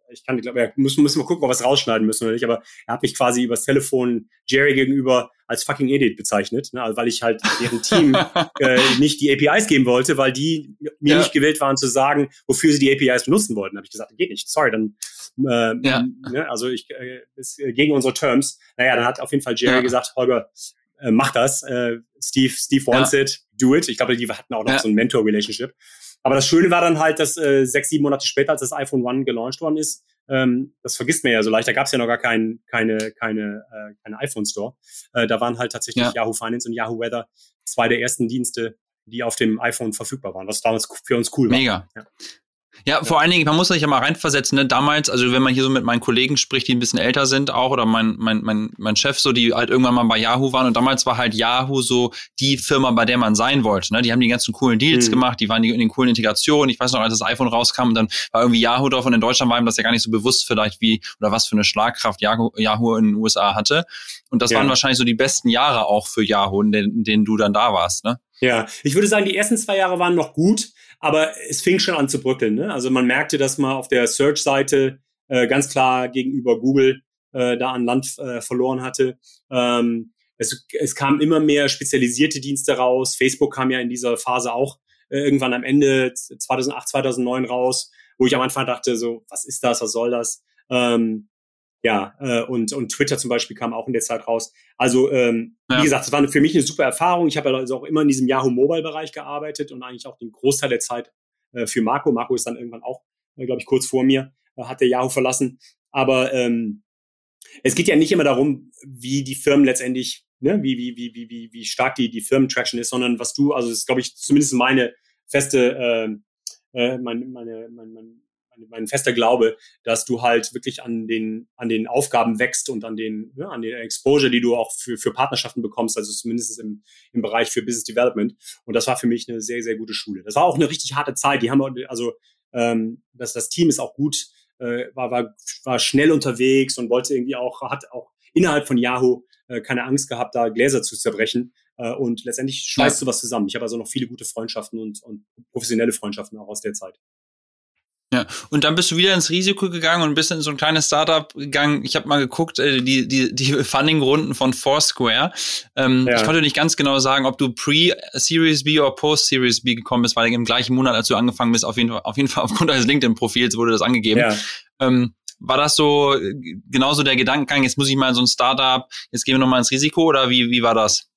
ich kann, glaube, ja, müssen, müssen wir gucken, ob wir es rausschneiden müssen oder nicht, aber er hat mich quasi übers Telefon Jerry gegenüber als fucking Idiot bezeichnet, ne? also weil ich halt deren Team [laughs] äh, nicht die APIs geben wollte, weil die mir ja. nicht gewillt waren zu sagen, wofür sie die APIs benutzen wollten. Da habe ich gesagt, geht nicht, sorry, dann äh, ja. ne? also ich äh, ist gegen unsere Terms. Naja, dann hat auf jeden Fall Jerry ja. gesagt, Holger, äh, mach das, äh, Steve, Steve wants it, do it. Ich glaube, die hatten auch noch so ein Mentor-Relationship. Aber das Schöne war dann halt, dass äh, sechs, sieben Monate später, als das iPhone One gelauncht worden ist, ähm, das vergisst man ja so leicht. Da gab es ja noch gar kein, keine, keine, äh, keine iPhone Store. Äh, da waren halt tatsächlich ja. Yahoo Finance und Yahoo Weather zwei der ersten Dienste, die auf dem iPhone verfügbar waren, was damals für uns cool war. Mega. Ja. Ja, vor allen Dingen, man muss sich ja mal reinversetzen, ne? Damals, also wenn man hier so mit meinen Kollegen spricht, die ein bisschen älter sind auch, oder mein, mein, mein, mein Chef so, die halt irgendwann mal bei Yahoo waren und damals war halt Yahoo so die Firma, bei der man sein wollte. Ne? Die haben die ganzen coolen Deals mhm. gemacht, die waren in den coolen Integrationen. Ich weiß noch, als das iPhone rauskam, dann war irgendwie Yahoo drauf und in Deutschland war ihm das ja gar nicht so bewusst vielleicht wie, oder was für eine Schlagkraft Yahoo, Yahoo in den USA hatte. Und das ja. waren wahrscheinlich so die besten Jahre auch für Yahoo, in denen, in denen du dann da warst, ne? Ja, ich würde sagen, die ersten zwei Jahre waren noch gut, aber es fing schon an zu bröckeln. Ne? Also man merkte, dass man auf der Search-Seite äh, ganz klar gegenüber Google äh, da an Land äh, verloren hatte. Ähm, es, es kamen immer mehr spezialisierte Dienste raus. Facebook kam ja in dieser Phase auch äh, irgendwann am Ende 2008, 2009 raus, wo ich am Anfang dachte, so, was ist das, was soll das? Ähm, ja, äh, und, und Twitter zum Beispiel kam auch in der Zeit raus. Also, ähm, ja. wie gesagt, es war für mich eine super Erfahrung. Ich habe also auch immer in diesem Yahoo Mobile-Bereich gearbeitet und eigentlich auch den Großteil der Zeit äh, für Marco. Marco ist dann irgendwann auch, äh, glaube ich, kurz vor mir, äh, hat der Yahoo verlassen. Aber ähm, es geht ja nicht immer darum, wie die Firmen letztendlich, ne, wie, wie, wie, wie, wie, wie stark die, die Firmentraction ist, sondern was du, also das ist, glaube ich, zumindest meine feste, äh, äh, meine, meine, meine, meine mein fester Glaube, dass du halt wirklich an den, an den Aufgaben wächst und an den, ja, an den Exposure, die du auch für, für Partnerschaften bekommst, also zumindest im, im Bereich für Business Development. Und das war für mich eine sehr, sehr gute Schule. Das war auch eine richtig harte Zeit. Die haben, also, ähm, das, das Team ist auch gut, äh, war, war, war schnell unterwegs und wollte irgendwie auch, hat auch innerhalb von Yahoo äh, keine Angst gehabt, da Gläser zu zerbrechen. Äh, und letztendlich schweißt ja. du was zusammen. Ich habe also noch viele gute Freundschaften und, und professionelle Freundschaften auch aus der Zeit. Ja, und dann bist du wieder ins Risiko gegangen und bist in so ein kleines Startup gegangen. Ich habe mal geguckt, äh, die, die, die [laughs] Funding-Runden von Foursquare. Ähm, ja. Ich konnte nicht ganz genau sagen, ob du pre-Series B oder post-Series B gekommen bist, weil im gleichen Monat, als du angefangen bist, auf jeden Fall, auf jeden Fall [laughs] aufgrund deines LinkedIn-Profils wurde das angegeben. Ja. Ähm, war das so äh, genauso der Gedankengang, jetzt muss ich mal in so ein Startup, jetzt gehen wir nochmal ins Risiko oder wie, wie war das?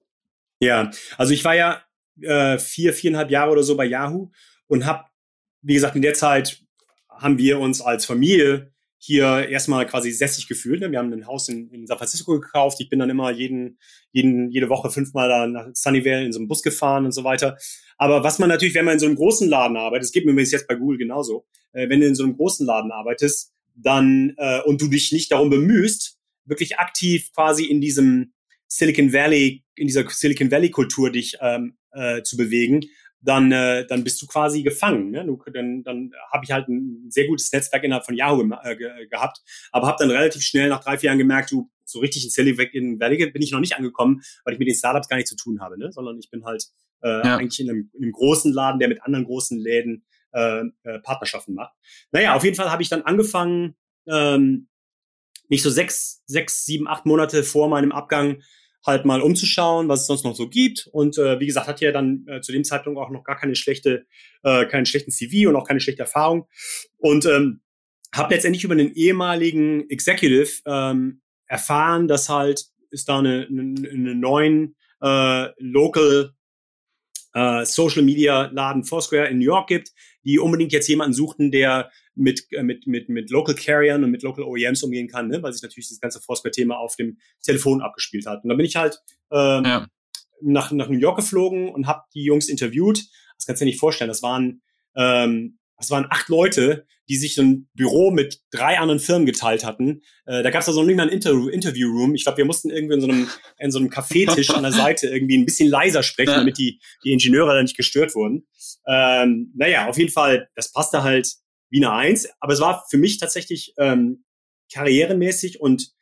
Ja, also ich war ja äh, vier, viereinhalb Jahre oder so bei Yahoo und habe, wie gesagt, in der Zeit haben wir uns als Familie hier erstmal quasi sässig gefühlt. Ne? Wir haben ein Haus in, in San Francisco gekauft. Ich bin dann immer jeden, jeden, jede Woche fünfmal da nach Sunnyvale in so einem Bus gefahren und so weiter. Aber was man natürlich, wenn man in so einem großen Laden arbeitet, das geht mir übrigens jetzt bei Google genauso, äh, wenn du in so einem großen Laden arbeitest, dann äh, und du dich nicht darum bemühst, wirklich aktiv quasi in diesem Silicon Valley, in dieser Silicon Valley Kultur dich ähm, äh, zu bewegen, dann, äh, dann bist du quasi gefangen. Ne? Du, dann dann habe ich halt ein sehr gutes Netzwerk innerhalb von Yahoo äh, ge gehabt, aber habe dann relativ schnell nach drei, vier Jahren gemerkt, du, so richtig in Silicon Valley bin ich noch nicht angekommen, weil ich mit den Startups gar nichts zu tun habe, ne? sondern ich bin halt äh, ja. eigentlich in einem, in einem großen Laden, der mit anderen großen Läden äh, äh, Partnerschaften macht. Naja, auf jeden Fall habe ich dann angefangen, ähm, mich so sechs, sechs, sieben, acht Monate vor meinem Abgang halt mal umzuschauen, was es sonst noch so gibt. Und äh, wie gesagt, hat ja dann äh, zu dem Zeitpunkt auch noch gar keine schlechte, äh, keinen schlechten CV und auch keine schlechte Erfahrung. Und ähm, habe letztendlich über einen ehemaligen Executive ähm, erfahren, dass halt es da eine, eine, eine neuen äh, Local äh, Social Media Laden Foursquare in New York gibt, die unbedingt jetzt jemanden suchten, der mit, äh, mit, mit, mit Local Carriern und mit Local OEMs umgehen kann, ne? weil sich natürlich das ganze Foursquare-Thema auf dem Telefon abgespielt hat. Und dann bin ich halt ähm, ja. nach, nach New York geflogen und habe die Jungs interviewt. Das kannst du dir nicht vorstellen. Das waren ähm, das waren acht Leute, die sich so ein Büro mit drei anderen Firmen geteilt hatten. Äh, da gab es also nicht mal ein Inter Interview-Room. Ich glaube, wir mussten irgendwie in so einem, in so einem Kaffeetisch an der Seite irgendwie ein bisschen leiser sprechen, damit die, die Ingenieure da nicht gestört wurden. Ähm, naja, auf jeden Fall, das passte halt wie eine Eins. Aber es war für mich tatsächlich ähm, karrieremäßig und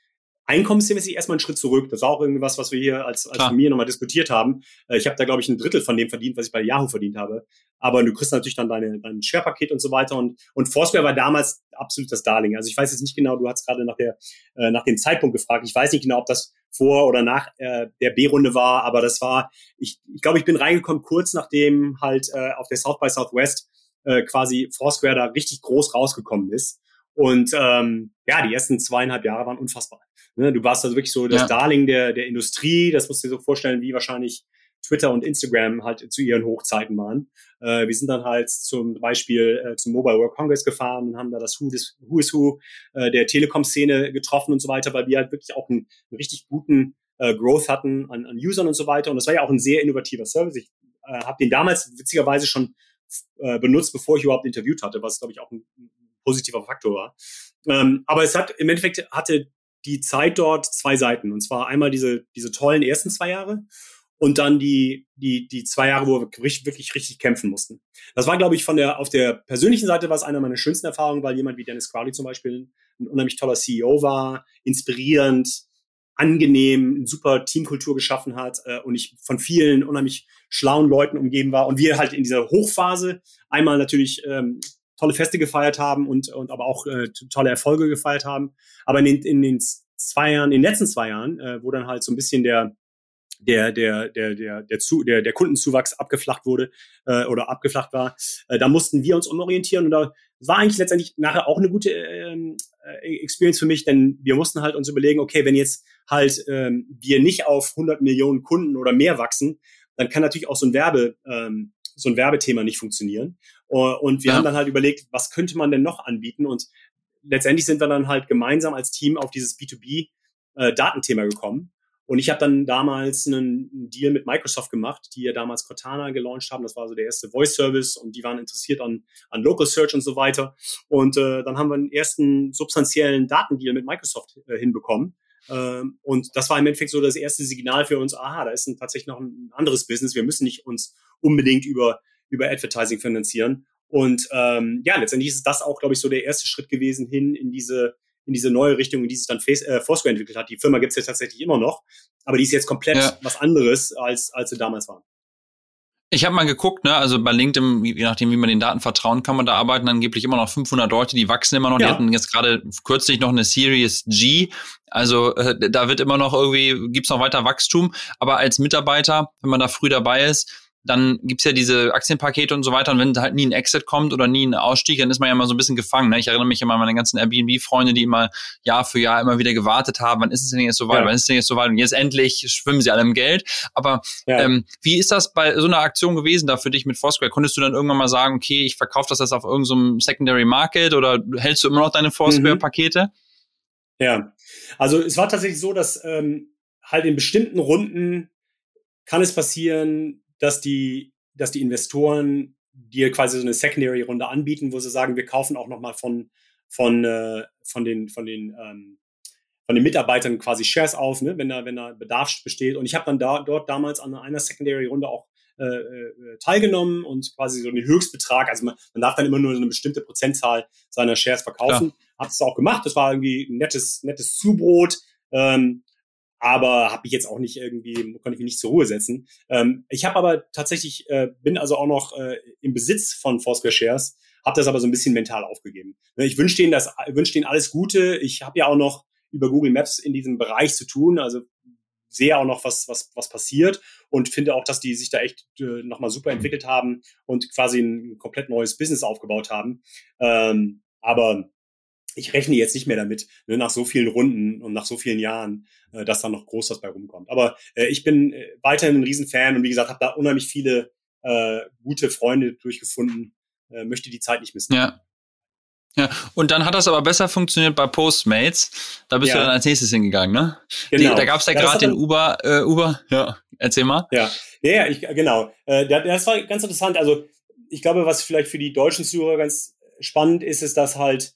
einkommensmäßig erstmal einen Schritt zurück. Das war auch irgendwas, was wir hier als, als Familie nochmal diskutiert haben. Äh, ich habe da, glaube ich, ein Drittel von dem verdient, was ich bei Yahoo verdient habe. Aber du kriegst natürlich dann deine, dein Share-Paket und so weiter. Und, und Foursquare war damals absolut das Darling. Also ich weiß jetzt nicht genau, du hast gerade nach, der, äh, nach dem Zeitpunkt gefragt. Ich weiß nicht genau, ob das vor oder nach äh, der B-Runde war, aber das war, ich, ich glaube, ich bin reingekommen kurz nachdem halt äh, auf der South by Southwest äh, quasi Foursquare da richtig groß rausgekommen ist. Und ähm, ja, die ersten zweieinhalb Jahre waren unfassbar. Ne, du warst also wirklich so das ja. Darling der, der Industrie. Das musst du dir so vorstellen, wie wahrscheinlich Twitter und Instagram halt zu ihren Hochzeiten waren. Äh, wir sind dann halt zum Beispiel äh, zum Mobile World Congress gefahren und haben da das Who, des, Who is Who äh, der Telekom-Szene getroffen und so weiter, weil wir halt wirklich auch einen, einen richtig guten äh, Growth hatten an, an Usern und so weiter. Und das war ja auch ein sehr innovativer Service. Ich äh, habe den damals witzigerweise schon äh, benutzt, bevor ich überhaupt interviewt hatte, was, glaube ich, auch ein, ein positiver Faktor war. Ähm, aber es hat im Endeffekt hatte die Zeit dort zwei Seiten. Und zwar einmal diese, diese tollen ersten zwei Jahre und dann die, die, die zwei Jahre, wo wir wirklich, wirklich richtig kämpfen mussten. Das war, glaube ich, von der, auf der persönlichen Seite war es einer meiner schönsten Erfahrungen, weil jemand wie Dennis Crowley zum Beispiel ein unheimlich toller CEO war, inspirierend, angenehm, super Teamkultur geschaffen hat äh, und ich von vielen unheimlich schlauen Leuten umgeben war und wir halt in dieser Hochphase einmal natürlich ähm, tolle Feste gefeiert haben und, und aber auch äh, tolle Erfolge gefeiert haben. Aber in den, in den zwei Jahren, in den letzten zwei Jahren, äh, wo dann halt so ein bisschen der der der der der der zu der der Kundenzuwachs abgeflacht wurde äh, oder abgeflacht war, äh, da mussten wir uns umorientieren und da war eigentlich letztendlich nachher auch eine gute ähm, äh, Experience für mich, denn wir mussten halt uns überlegen, okay, wenn jetzt halt ähm, wir nicht auf 100 Millionen Kunden oder mehr wachsen, dann kann natürlich auch so ein Werbe ähm, so ein Werbethema nicht funktionieren. Und wir ja. haben dann halt überlegt, was könnte man denn noch anbieten? Und letztendlich sind wir dann halt gemeinsam als Team auf dieses B2B-Datenthema äh, gekommen. Und ich habe dann damals einen Deal mit Microsoft gemacht, die ja damals Cortana gelauncht haben. Das war so der erste Voice Service und die waren interessiert an, an Local Search und so weiter. Und äh, dann haben wir einen ersten substanziellen Datendeal mit Microsoft äh, hinbekommen. Ähm, und das war im Endeffekt so das erste Signal für uns, aha, da ist ein, tatsächlich noch ein anderes Business. Wir müssen nicht uns unbedingt über über Advertising finanzieren. Und ähm, ja, letztendlich ist das auch, glaube ich, so der erste Schritt gewesen hin in diese in diese neue Richtung, in die sich dann Face, äh, Foursquare entwickelt hat. Die Firma gibt es ja tatsächlich immer noch, aber die ist jetzt komplett ja. was anderes, als, als sie damals waren. Ich habe mal geguckt, ne, also bei LinkedIn, je nachdem, wie man den Daten vertrauen kann, man da arbeiten angeblich immer noch 500 Leute, die wachsen immer noch. Ja. Die hatten jetzt gerade kürzlich noch eine Series G, also äh, da wird immer noch irgendwie, gibt's noch weiter Wachstum. Aber als Mitarbeiter, wenn man da früh dabei ist, dann gibt's ja diese Aktienpakete und so weiter. Und wenn halt nie ein Exit kommt oder nie ein Ausstieg, dann ist man ja immer so ein bisschen gefangen. Ne? Ich erinnere mich immer an meine ganzen Airbnb-Freunde, die immer Jahr für Jahr immer wieder gewartet haben, wann ist es denn jetzt so weit, ja. wann ist es denn jetzt so weit? Und jetzt endlich schwimmen sie alle im Geld. Aber ja. ähm, wie ist das bei so einer Aktion gewesen da für dich mit Foursquare? Konntest du dann irgendwann mal sagen, okay, ich verkaufe das jetzt auf irgendeinem so Secondary Market oder hältst du immer noch deine Foursquare-Pakete? Mhm. Ja, also es war tatsächlich so, dass ähm, halt in bestimmten Runden kann es passieren, dass die, dass die Investoren dir quasi so eine Secondary-Runde anbieten, wo sie sagen, wir kaufen auch nochmal von, von, äh, von den, von den, ähm, von den Mitarbeitern quasi Shares auf, ne, wenn da, wenn da Bedarf besteht. Und ich habe dann da, dort damals an einer Secondary-Runde auch äh, äh, teilgenommen und quasi so einen Höchstbetrag, also man, man darf dann immer nur eine bestimmte Prozentzahl seiner Shares verkaufen. Ja. Habe es auch gemacht. Das war irgendwie ein nettes, nettes Zubrot. Ähm, aber habe ich jetzt auch nicht irgendwie, konnte ich mich nicht zur Ruhe setzen. Ähm, ich habe aber tatsächlich, äh, bin also auch noch äh, im Besitz von Foursquare Shares, habe das aber so ein bisschen mental aufgegeben. Ne, ich wünsche denen das, wünsche denen alles Gute. Ich habe ja auch noch über Google Maps in diesem Bereich zu tun, also sehe auch noch, was, was, was passiert und finde auch, dass die sich da echt äh, nochmal super entwickelt haben und quasi ein komplett neues Business aufgebaut haben. Ähm, aber ich rechne jetzt nicht mehr damit, ne, nach so vielen Runden und nach so vielen Jahren, äh, dass da noch groß was bei rumkommt. Aber äh, ich bin äh, weiterhin ein Riesenfan und wie gesagt, habe da unheimlich viele äh, gute Freunde durchgefunden, äh, möchte die Zeit nicht missen. Ja. Ja, und dann hat das aber besser funktioniert bei Postmates. Da bist ja. du dann als nächstes hingegangen, ne? Genau. Die, da gab es ja, gerade den Uber, äh, Uber, ja, erzähl mal. Ja, ja, ja ich, genau. Äh, das war ganz interessant. Also ich glaube, was vielleicht für die deutschen Zuhörer ganz spannend ist, ist, dass halt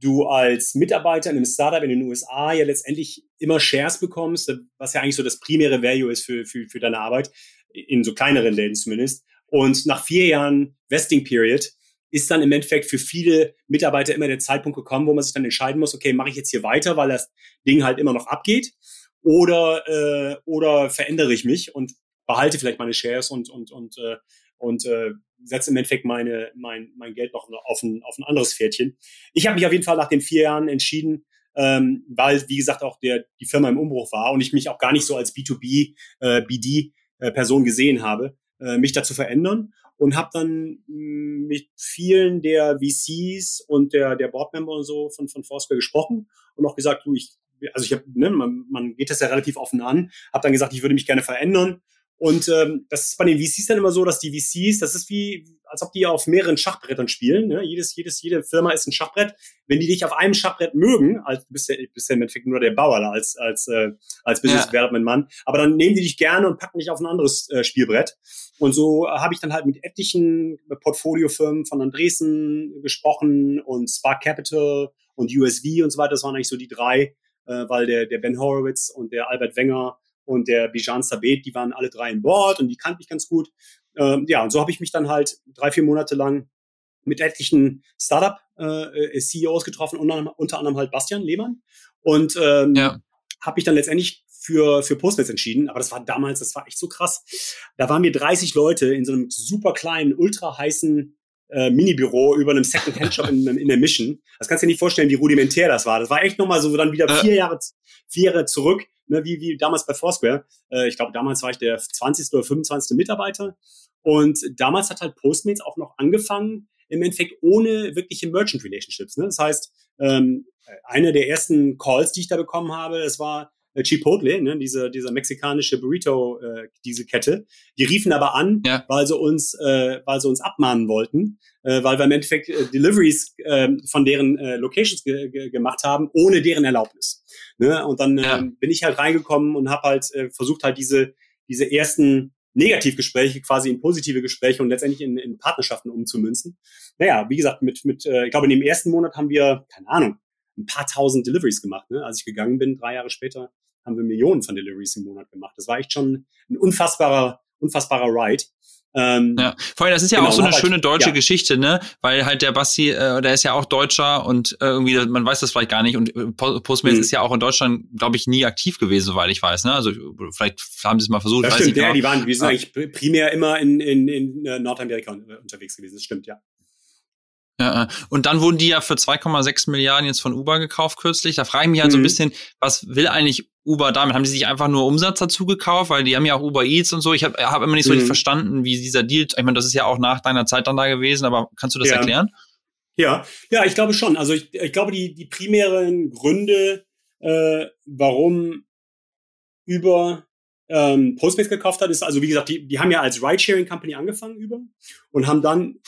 du als Mitarbeiter in einem Startup in den USA ja letztendlich immer Shares bekommst, was ja eigentlich so das primäre Value ist für, für, für deine Arbeit, in so kleineren Läden zumindest. Und nach vier Jahren Vesting Period ist dann im Endeffekt für viele Mitarbeiter immer der Zeitpunkt gekommen, wo man sich dann entscheiden muss, okay, mache ich jetzt hier weiter, weil das Ding halt immer noch abgeht, oder, äh, oder verändere ich mich und behalte vielleicht meine Shares und, und, und, äh, und äh, setze im Endeffekt meine, mein, mein Geld noch auf ein, auf ein anderes Pferdchen. Ich habe mich auf jeden Fall nach den vier Jahren entschieden, ähm, weil, wie gesagt, auch der, die Firma im Umbruch war und ich mich auch gar nicht so als B2B, äh, BD-Person äh, gesehen habe, äh, mich dazu verändern und habe dann mh, mm, mit vielen der VCs und der, der Boardmember und so von, von Foursquare gesprochen und auch gesagt, du, ich, also ich habe, ne, man, man geht das ja relativ offen an, habe dann gesagt, ich würde mich gerne verändern Und ähm, das ist bei den VCs dann immer so, dass die VCs, das ist wie, als ob die auf mehreren Schachbrettern spielen. Ne? Jedes, jedes, jede Firma ist ein Schachbrett. Wenn die dich auf einem Schachbrett mögen, als du bist ja, bist ja im Endeffekt nur der Bauer da als, als, äh, als Business Development Mann, aber dann nehmen die dich gerne und packen dich auf ein anderes äh, Spielbrett. Und so habe ich dann halt mit etlichen Portfoliofirmen von Andresen gesprochen und Spark Capital und USV und so weiter. Das waren eigentlich so die drei, äh, weil der, der Ben Horowitz und der Albert Wenger und der Bijan Sabet, die waren alle drei in Bord und die kannten mich ganz gut. Ähm, ja, und so habe ich mich dann halt drei, vier Monate lang mit etlichen Startup-CEOs äh, getroffen, unter, unter anderem halt Bastian Lehmann. Und ähm, ja. habe mich dann letztendlich für, für Postnetz entschieden. Aber das war damals, das war echt so krass. Da waren wir 30 Leute in so einem super kleinen, ultra heißen äh, Minibüro über einem Second-Hand-Shop in, in der Mission. Das kannst du dir nicht vorstellen, wie rudimentär das war. Das war echt nochmal so dann wieder vier Jahre, vier Jahre zurück ne, wie, wie damals bei Foursquare. Äh, ich glaube, damals war ich der 20. oder 25. Mitarbeiter. Und damals hat halt Postmates auch noch angefangen, im Endeffekt ohne wirkliche Merchant Relationships. Ne? Das heißt, ähm, eine der ersten Calls, die ich da bekommen habe, das war Chipotle, ne, diese, diese mexikanische Burrito, äh, diese Kette. Die riefen aber an, ja. weil sie uns, äh, weil sie uns abmahnen wollten, äh, weil wir im Endeffekt äh, Deliveries äh, von deren äh, Locations ge ge gemacht haben, ohne deren Erlaubnis. Ne? Und dann ja. äh, bin ich halt reingekommen und habe halt äh, versucht halt diese diese ersten Negativgespräche quasi in positive Gespräche und letztendlich in, in Partnerschaften umzumünzen. Naja, wie gesagt, mit, mit äh, ich glaube, in dem ersten Monat haben wir, keine Ahnung, ein paar tausend Deliveries gemacht. Ne? Als ich gegangen bin, drei Jahre später, haben wir Millionen von Deliveries im Monat gemacht. Das war echt schon ein unfassbarer, unfassbarer Ride. Ähm, ja, vor allem, das ist ja genau, auch so eine schöne deutsche ja. Geschichte, ne? Weil halt der Basti, äh, der ist ja auch Deutscher und äh, irgendwie, man weiß das vielleicht gar nicht. Und äh, Postmates mhm. ist ja auch in Deutschland, glaube ich, nie aktiv gewesen, soweit ich weiß. Ne? Also vielleicht haben sie es mal versucht. Das stimmt, ja, genau. die waren, wir sind ah. eigentlich primär immer in, in, in äh, Nordamerika unterwegs gewesen. Das stimmt, ja. Ja, und dann wurden die ja für 2,6 Milliarden jetzt von Uber gekauft kürzlich. Da frage ich mich halt mhm. so ein mhm. bisschen, was will eigentlich Uber damit? Haben die sich einfach nur Umsatz dazu gekauft? Weil die haben ja auch Uber Eats und so. Ich habe hab immer nicht so mhm. richtig verstanden, wie dieser Deal, ich meine, das ist ja auch nach deiner Zeit dann da gewesen, aber kannst du das ja. erklären? Ja, ja, ich glaube schon. Also ich, ich glaube, die, die primären Gründe, äh, warum Uber ähm, Postmates gekauft hat, ist also wie gesagt, die, die haben ja als Ridesharing Company angefangen über und haben dann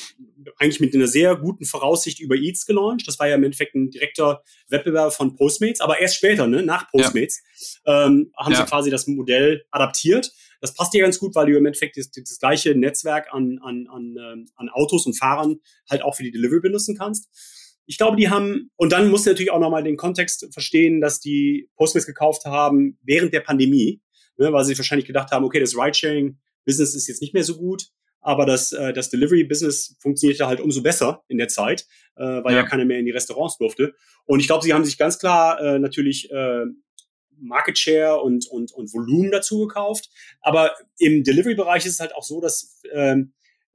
eigentlich mit einer sehr guten Voraussicht über Eats gelauncht. Das war ja im Endeffekt ein direkter Wettbewerb von Postmates, aber erst später, ne, nach Postmates, ja. ähm, haben ja. sie quasi das Modell adaptiert. Das passt ja ganz gut, weil du im Endeffekt das, das gleiche Netzwerk an, an, an, ähm, an Autos und Fahrern halt auch für die Delivery benutzen kannst. Ich glaube, die haben, und dann musst du natürlich auch nochmal den Kontext verstehen, dass die Postmates gekauft haben während der Pandemie ne, weil sie wahrscheinlich gedacht haben, okay, das Ridesharing-Business ist jetzt nicht mehr so gut, aber das, äh, das Delivery-Business funktionierte halt umso besser in der Zeit, äh, weil ja. ja keiner mehr in die Restaurants durfte. Und ich glaube, sie haben sich ganz klar äh, natürlich äh, Market Share und, und, und Volumen dazu gekauft. Aber im Delivery-Bereich ist es halt auch so, dass ähm,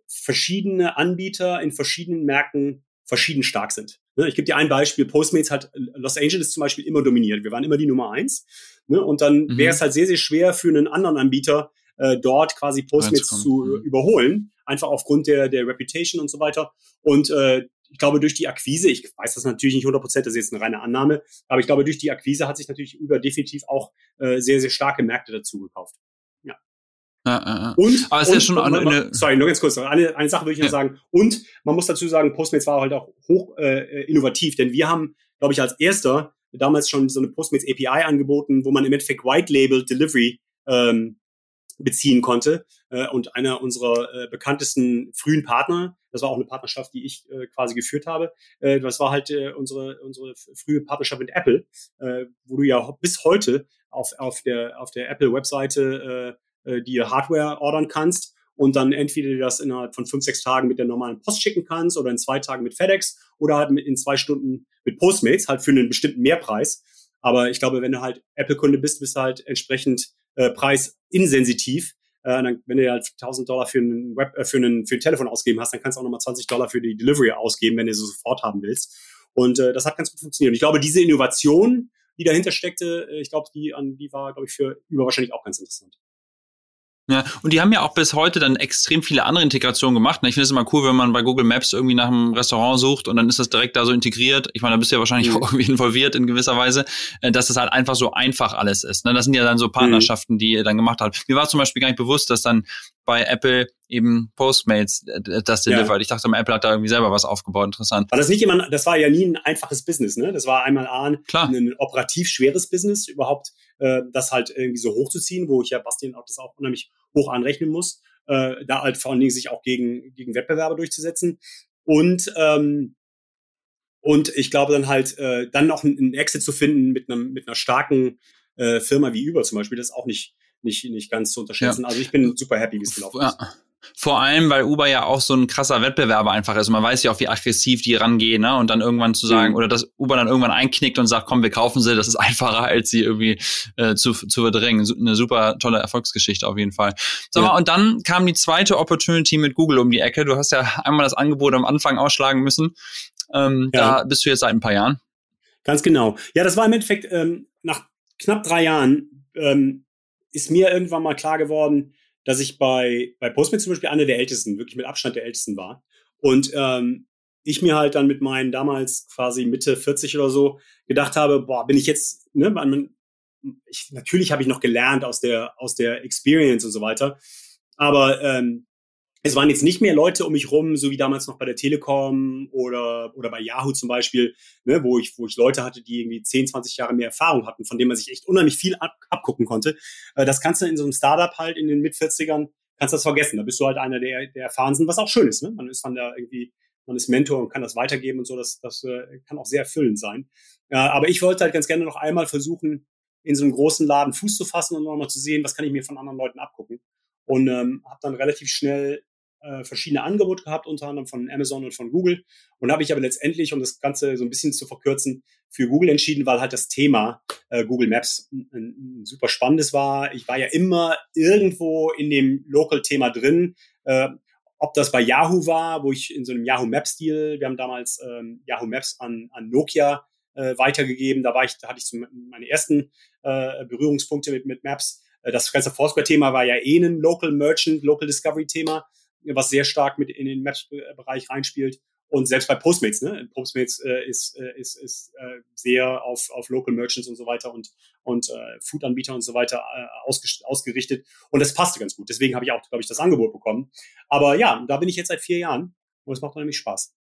verschiedene Anbieter in verschiedenen Märkten verschieden stark sind. Ne, ich gebe dir ein Beispiel. Postmates hat Los Angeles zum Beispiel immer dominiert. Wir waren immer die Nummer eins. Ne? Und dann mhm. wäre es halt sehr, sehr schwer für einen anderen Anbieter, äh, dort quasi Postmates zu mhm. überholen. Einfach aufgrund der, der Reputation und so weiter. Und äh, ich glaube, durch die Akquise, ich weiß das natürlich nicht 100 Prozent, das ist jetzt eine reine Annahme, aber ich glaube, durch die Akquise hat sich natürlich über definitiv auch äh, sehr, sehr starke Märkte dazu gekauft. Ja. Ja, ja, ja. Und, aber es ist schon eine, eine, sorry, nur ganz kurz, eine, eine Sache würde ich noch sagen. Und man muss dazu sagen, Postmates war halt auch hoch äh, innovativ, denn wir haben, glaube ich, als erster damals schon so eine Postmates API angeboten, wo man im Endeffekt White Label Delivery ähm, beziehen konnte. Äh, und einer unserer äh, bekanntesten frühen Partner, das war auch eine Partnerschaft, die ich äh, quasi geführt habe, äh, das war halt äh, unsere, unsere frühe Partnerschaft mit Apple, äh, wo du ja bis heute auf, auf der, auf der Apple-Webseite äh, äh, die Hardware ordern kannst und dann entweder das innerhalb von fünf, sechs Tagen mit der normalen Post schicken kannst oder in zwei Tagen mit FedEx oder halt in zwei Stunden mit Postmates, halt für einen bestimmten Mehrpreis. Aber ich glaube, wenn du halt Apple-Kunde bist, bist du halt entsprechend äh, preisinsensitiv. Äh, dann, wenn du halt 1000 Dollar für einen Web, äh, für einen für ein Telefon ausgeben hast, dann kannst du auch nochmal 20 Dollar für die Delivery ausgeben, wenn du sie sofort haben willst. Und äh, das hat ganz gut funktioniert. Und ich glaube, diese Innovation, die dahinter steckte, äh, ich glaube, die, an, die war, glaube ich, für über wahrscheinlich auch ganz interessant. Ja, und die haben ja auch bis heute dann extrem viele andere Integrationen gemacht. Ich finde es immer cool, wenn man bei Google Maps irgendwie nach einem Restaurant sucht und dann ist das direkt da so integriert. Ich meine, da bist du ja wahrscheinlich mhm. auch [laughs] irgendwie involviert in gewisser Weise, äh, dass das halt einfach so einfach alles ist. Ne? Das sind ja dann so Partnerschaften, mhm. die ihr dann gemacht habt. Mir war zum Beispiel gar nicht bewusst, dass dann bei Apple eben Postmates äh, das delivert. Ja. Ich dachte, Apple hat da irgendwie selber was aufgebaut. Interessant. War das nicht immer, das war ja nie ein einfaches Business, ne? Das war einmal ein, Klar. ein operativ schweres Business, überhaupt äh, das halt irgendwie so hochzuziehen, wo ich ja Bastian auch das auch unheimlich hoch anrechnen muss, äh, da halt vor allen Dingen sich auch gegen, gegen Wettbewerber durchzusetzen. Und ähm, und ich glaube dann halt, äh, dann noch einen Exit zu finden mit, einem, mit einer starken äh, Firma wie Uber zum Beispiel, das ist auch nicht, nicht, nicht ganz zu unterschätzen. Ja. Also ich bin super happy, wie es gelaufen ja. Vor allem, weil Uber ja auch so ein krasser Wettbewerber einfach ist. Man weiß ja auch, wie aggressiv die rangehen, ne? Und dann irgendwann zu sagen, mhm. oder dass Uber dann irgendwann einknickt und sagt, komm, wir kaufen sie, das ist [laughs] einfacher, als sie irgendwie äh, zu, zu verdrängen. Eine super tolle Erfolgsgeschichte auf jeden Fall. Sag ja. mal, und dann kam die zweite Opportunity mit Google um die Ecke. Du hast ja einmal das Angebot am Anfang ausschlagen müssen. Ähm, ja. Da bist du jetzt seit ein paar Jahren. Ganz genau. Ja, das war im Endeffekt ähm, nach knapp drei Jahren ähm, ist mir irgendwann mal klar geworden, dass ich bei, bei Postmates zum Beispiel einer der ältesten, wirklich mit Abstand der ältesten war. Und ähm, ich mir halt dann mit meinen damals quasi Mitte 40 oder so gedacht habe, boah, bin ich jetzt, ne, man, ich, natürlich habe ich noch gelernt aus der, aus der Experience und so weiter. Aber ähm, es waren jetzt nicht mehr Leute um mich rum, so wie damals noch bei der Telekom oder, oder bei Yahoo zum Beispiel, ne, wo, ich, wo ich Leute hatte, die irgendwie 10, 20 Jahre mehr Erfahrung hatten, von denen man sich echt unheimlich viel ab, abgucken konnte. Äh, das kannst du in so einem Startup halt in den Mit-40ern, kannst das vergessen. Da bist du halt einer der, der Erfahrensten, was auch schön ist. Ne? Man ist dann da irgendwie, man ist Mentor und kann das weitergeben und so. Das, das äh, kann auch sehr erfüllend sein. Aber ich wollte halt ganz gerne noch einmal versuchen, in so einem großen Laden Fuß zu fassen und nochmal zu sehen, was kann ich mir von anderen Leuten abgucken. Und ähm, habe dann relativ schnell äh, verschiedene Angebote gehabt, unter anderem von Amazon und von Google. Und habe ich aber letztendlich, um das Ganze so ein bisschen zu verkürzen, für Google entschieden, weil halt das Thema äh, Google Maps ein, ein, super spannendes war. Ich war ja immer irgendwo in dem Local-Thema drin. Äh, ob das bei Yahoo war, wo ich in so einem Yahoo Maps-Stil, wir haben damals ähm, Yahoo Maps an, an Nokia äh, weitergegeben. Da war ich, da hatte ich so meine ersten äh, Berührungspunkte mit, mit Maps. Äh, das ganze Foursquare-Thema war ja eh ein Local Merchant, Local Discovery-Thema was sehr stark mit in den Maps-Bereich reinspielt. Und selbst bei Postmates, ne? Postmates äh, ist, äh, ist, ist äh, sehr auf, auf Local Merchants und so weiter und, und äh, Food-Anbieter und so weiter äh, ausgerichtet. Und das passte ganz gut. Deswegen habe ich auch, glaube ich, das Angebot bekommen. Aber ja, da bin ich jetzt seit vier Jahren und es macht unheimlich Spaß.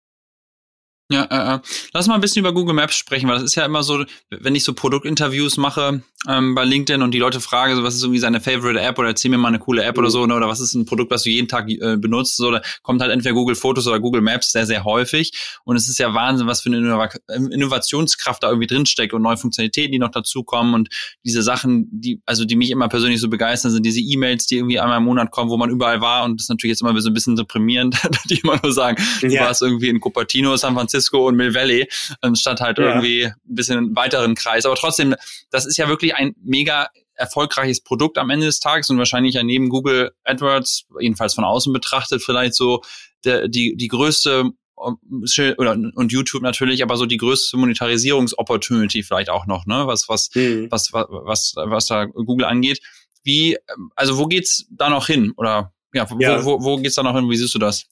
Ja, äh, äh, lass mal ein bisschen über Google Maps sprechen, weil das ist ja immer so, wenn ich so Produktinterviews mache ähm, bei LinkedIn und die Leute fragen, so was ist irgendwie seine Favorite App oder erzähl mir mal eine coole App mhm. oder so, ne, oder was ist ein Produkt, was du jeden Tag äh, benutzt, so, da kommt halt entweder Google Fotos oder Google Maps sehr, sehr häufig. Und es ist ja Wahnsinn, was für eine Innov Innovationskraft da irgendwie drinsteckt und neue Funktionalitäten, die noch dazukommen und diese Sachen, die, also die mich immer persönlich so begeistern, sind diese E-Mails, die irgendwie einmal im Monat kommen, wo man überall war und das ist natürlich jetzt immer so ein bisschen deprimierend, [laughs] die immer nur sagen, ja. du warst irgendwie in Cupertino, San Francisco, Francisco und Mill Valley, anstatt halt ja. irgendwie ein bisschen weiteren Kreis. Aber trotzdem, das ist ja wirklich ein mega erfolgreiches Produkt am Ende des Tages und wahrscheinlich ja neben Google AdWords, jedenfalls von außen betrachtet, vielleicht so der, die, die größte oder und YouTube natürlich, aber so die größte Monetarisierungsopportunity vielleicht auch noch, ne? Was was mhm. was, was was was da Google angeht. Wie also wo geht's da noch hin oder ja, ja. Wo, wo, wo geht's da noch hin? Wie siehst du das?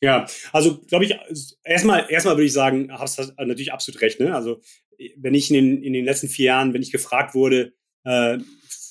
Ja, also glaube ich, erstmal, erstmal würde ich sagen, hast du natürlich absolut recht. Ne? Also wenn ich in den, in den letzten vier Jahren, wenn ich gefragt wurde, äh,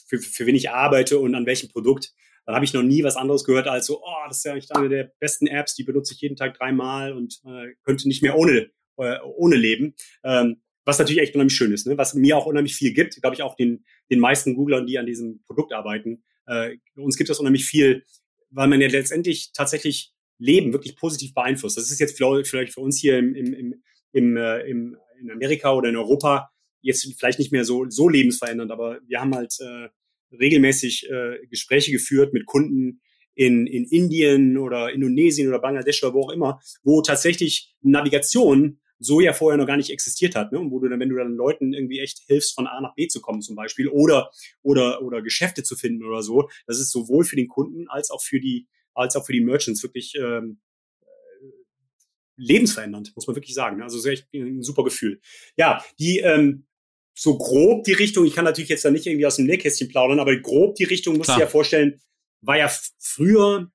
für, für wen ich arbeite und an welchem Produkt, dann habe ich noch nie was anderes gehört als so, oh, das ist ja eigentlich eine der besten Apps, die benutze ich jeden Tag dreimal und äh, könnte nicht mehr ohne, äh, ohne leben. Ähm, was natürlich echt unheimlich schön ist, ne? was mir auch unheimlich viel gibt, glaube ich auch den, den meisten Googlern, die an diesem Produkt arbeiten. Äh, uns gibt das unheimlich viel, weil man ja letztendlich tatsächlich Leben wirklich positiv beeinflusst. Das ist jetzt vielleicht für uns hier im, im, im, äh, im, in Amerika oder in Europa jetzt vielleicht nicht mehr so, so lebensverändernd, aber wir haben halt äh, regelmäßig äh, Gespräche geführt mit Kunden in, in Indien oder Indonesien oder Bangladesch oder wo auch immer, wo tatsächlich Navigation so ja vorher noch gar nicht existiert hat, ne? Und wo du dann, wenn du dann Leuten irgendwie echt hilfst, von A nach B zu kommen zum Beispiel oder oder oder Geschäfte zu finden oder so, das ist sowohl für den Kunden als auch für die als auch für die Merchants wirklich ähm, lebensverändernd, muss man wirklich sagen. Also echt ein super Gefühl. Ja, die ähm, so grob die Richtung, ich kann natürlich jetzt da nicht irgendwie aus dem Nähkästchen plaudern, aber grob die Richtung du dir ja vorstellen, war ja früher,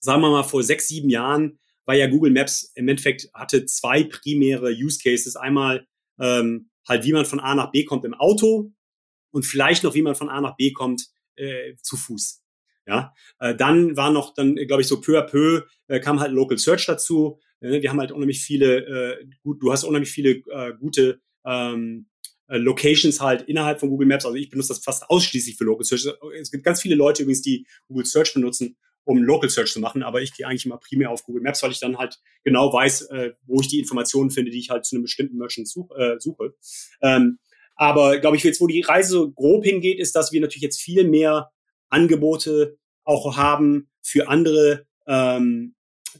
sagen wir mal vor sechs, sieben Jahren, war ja Google Maps im Endeffekt hatte zwei primäre Use Cases. Einmal ähm, halt, wie man von A nach B kommt im Auto und vielleicht noch, wie man von A nach B kommt äh, zu Fuß. Ja, äh, dann war noch, dann glaube ich so peu à peu äh, kam halt Local Search dazu. Äh, wir haben halt unheimlich viele, äh, gut, du hast unheimlich viele äh, gute ähm, äh, Locations halt innerhalb von Google Maps. Also ich benutze das fast ausschließlich für Local Search. Es gibt ganz viele Leute übrigens, die Google Search benutzen, um Local Search zu machen, aber ich gehe eigentlich immer primär auf Google Maps, weil ich dann halt genau weiß, äh, wo ich die Informationen finde, die ich halt zu einem bestimmten Merchant such, äh, suche. Ähm, aber glaube ich, jetzt, wo die Reise grob hingeht, ist, dass wir natürlich jetzt viel mehr Angebote auch haben für andere ähm,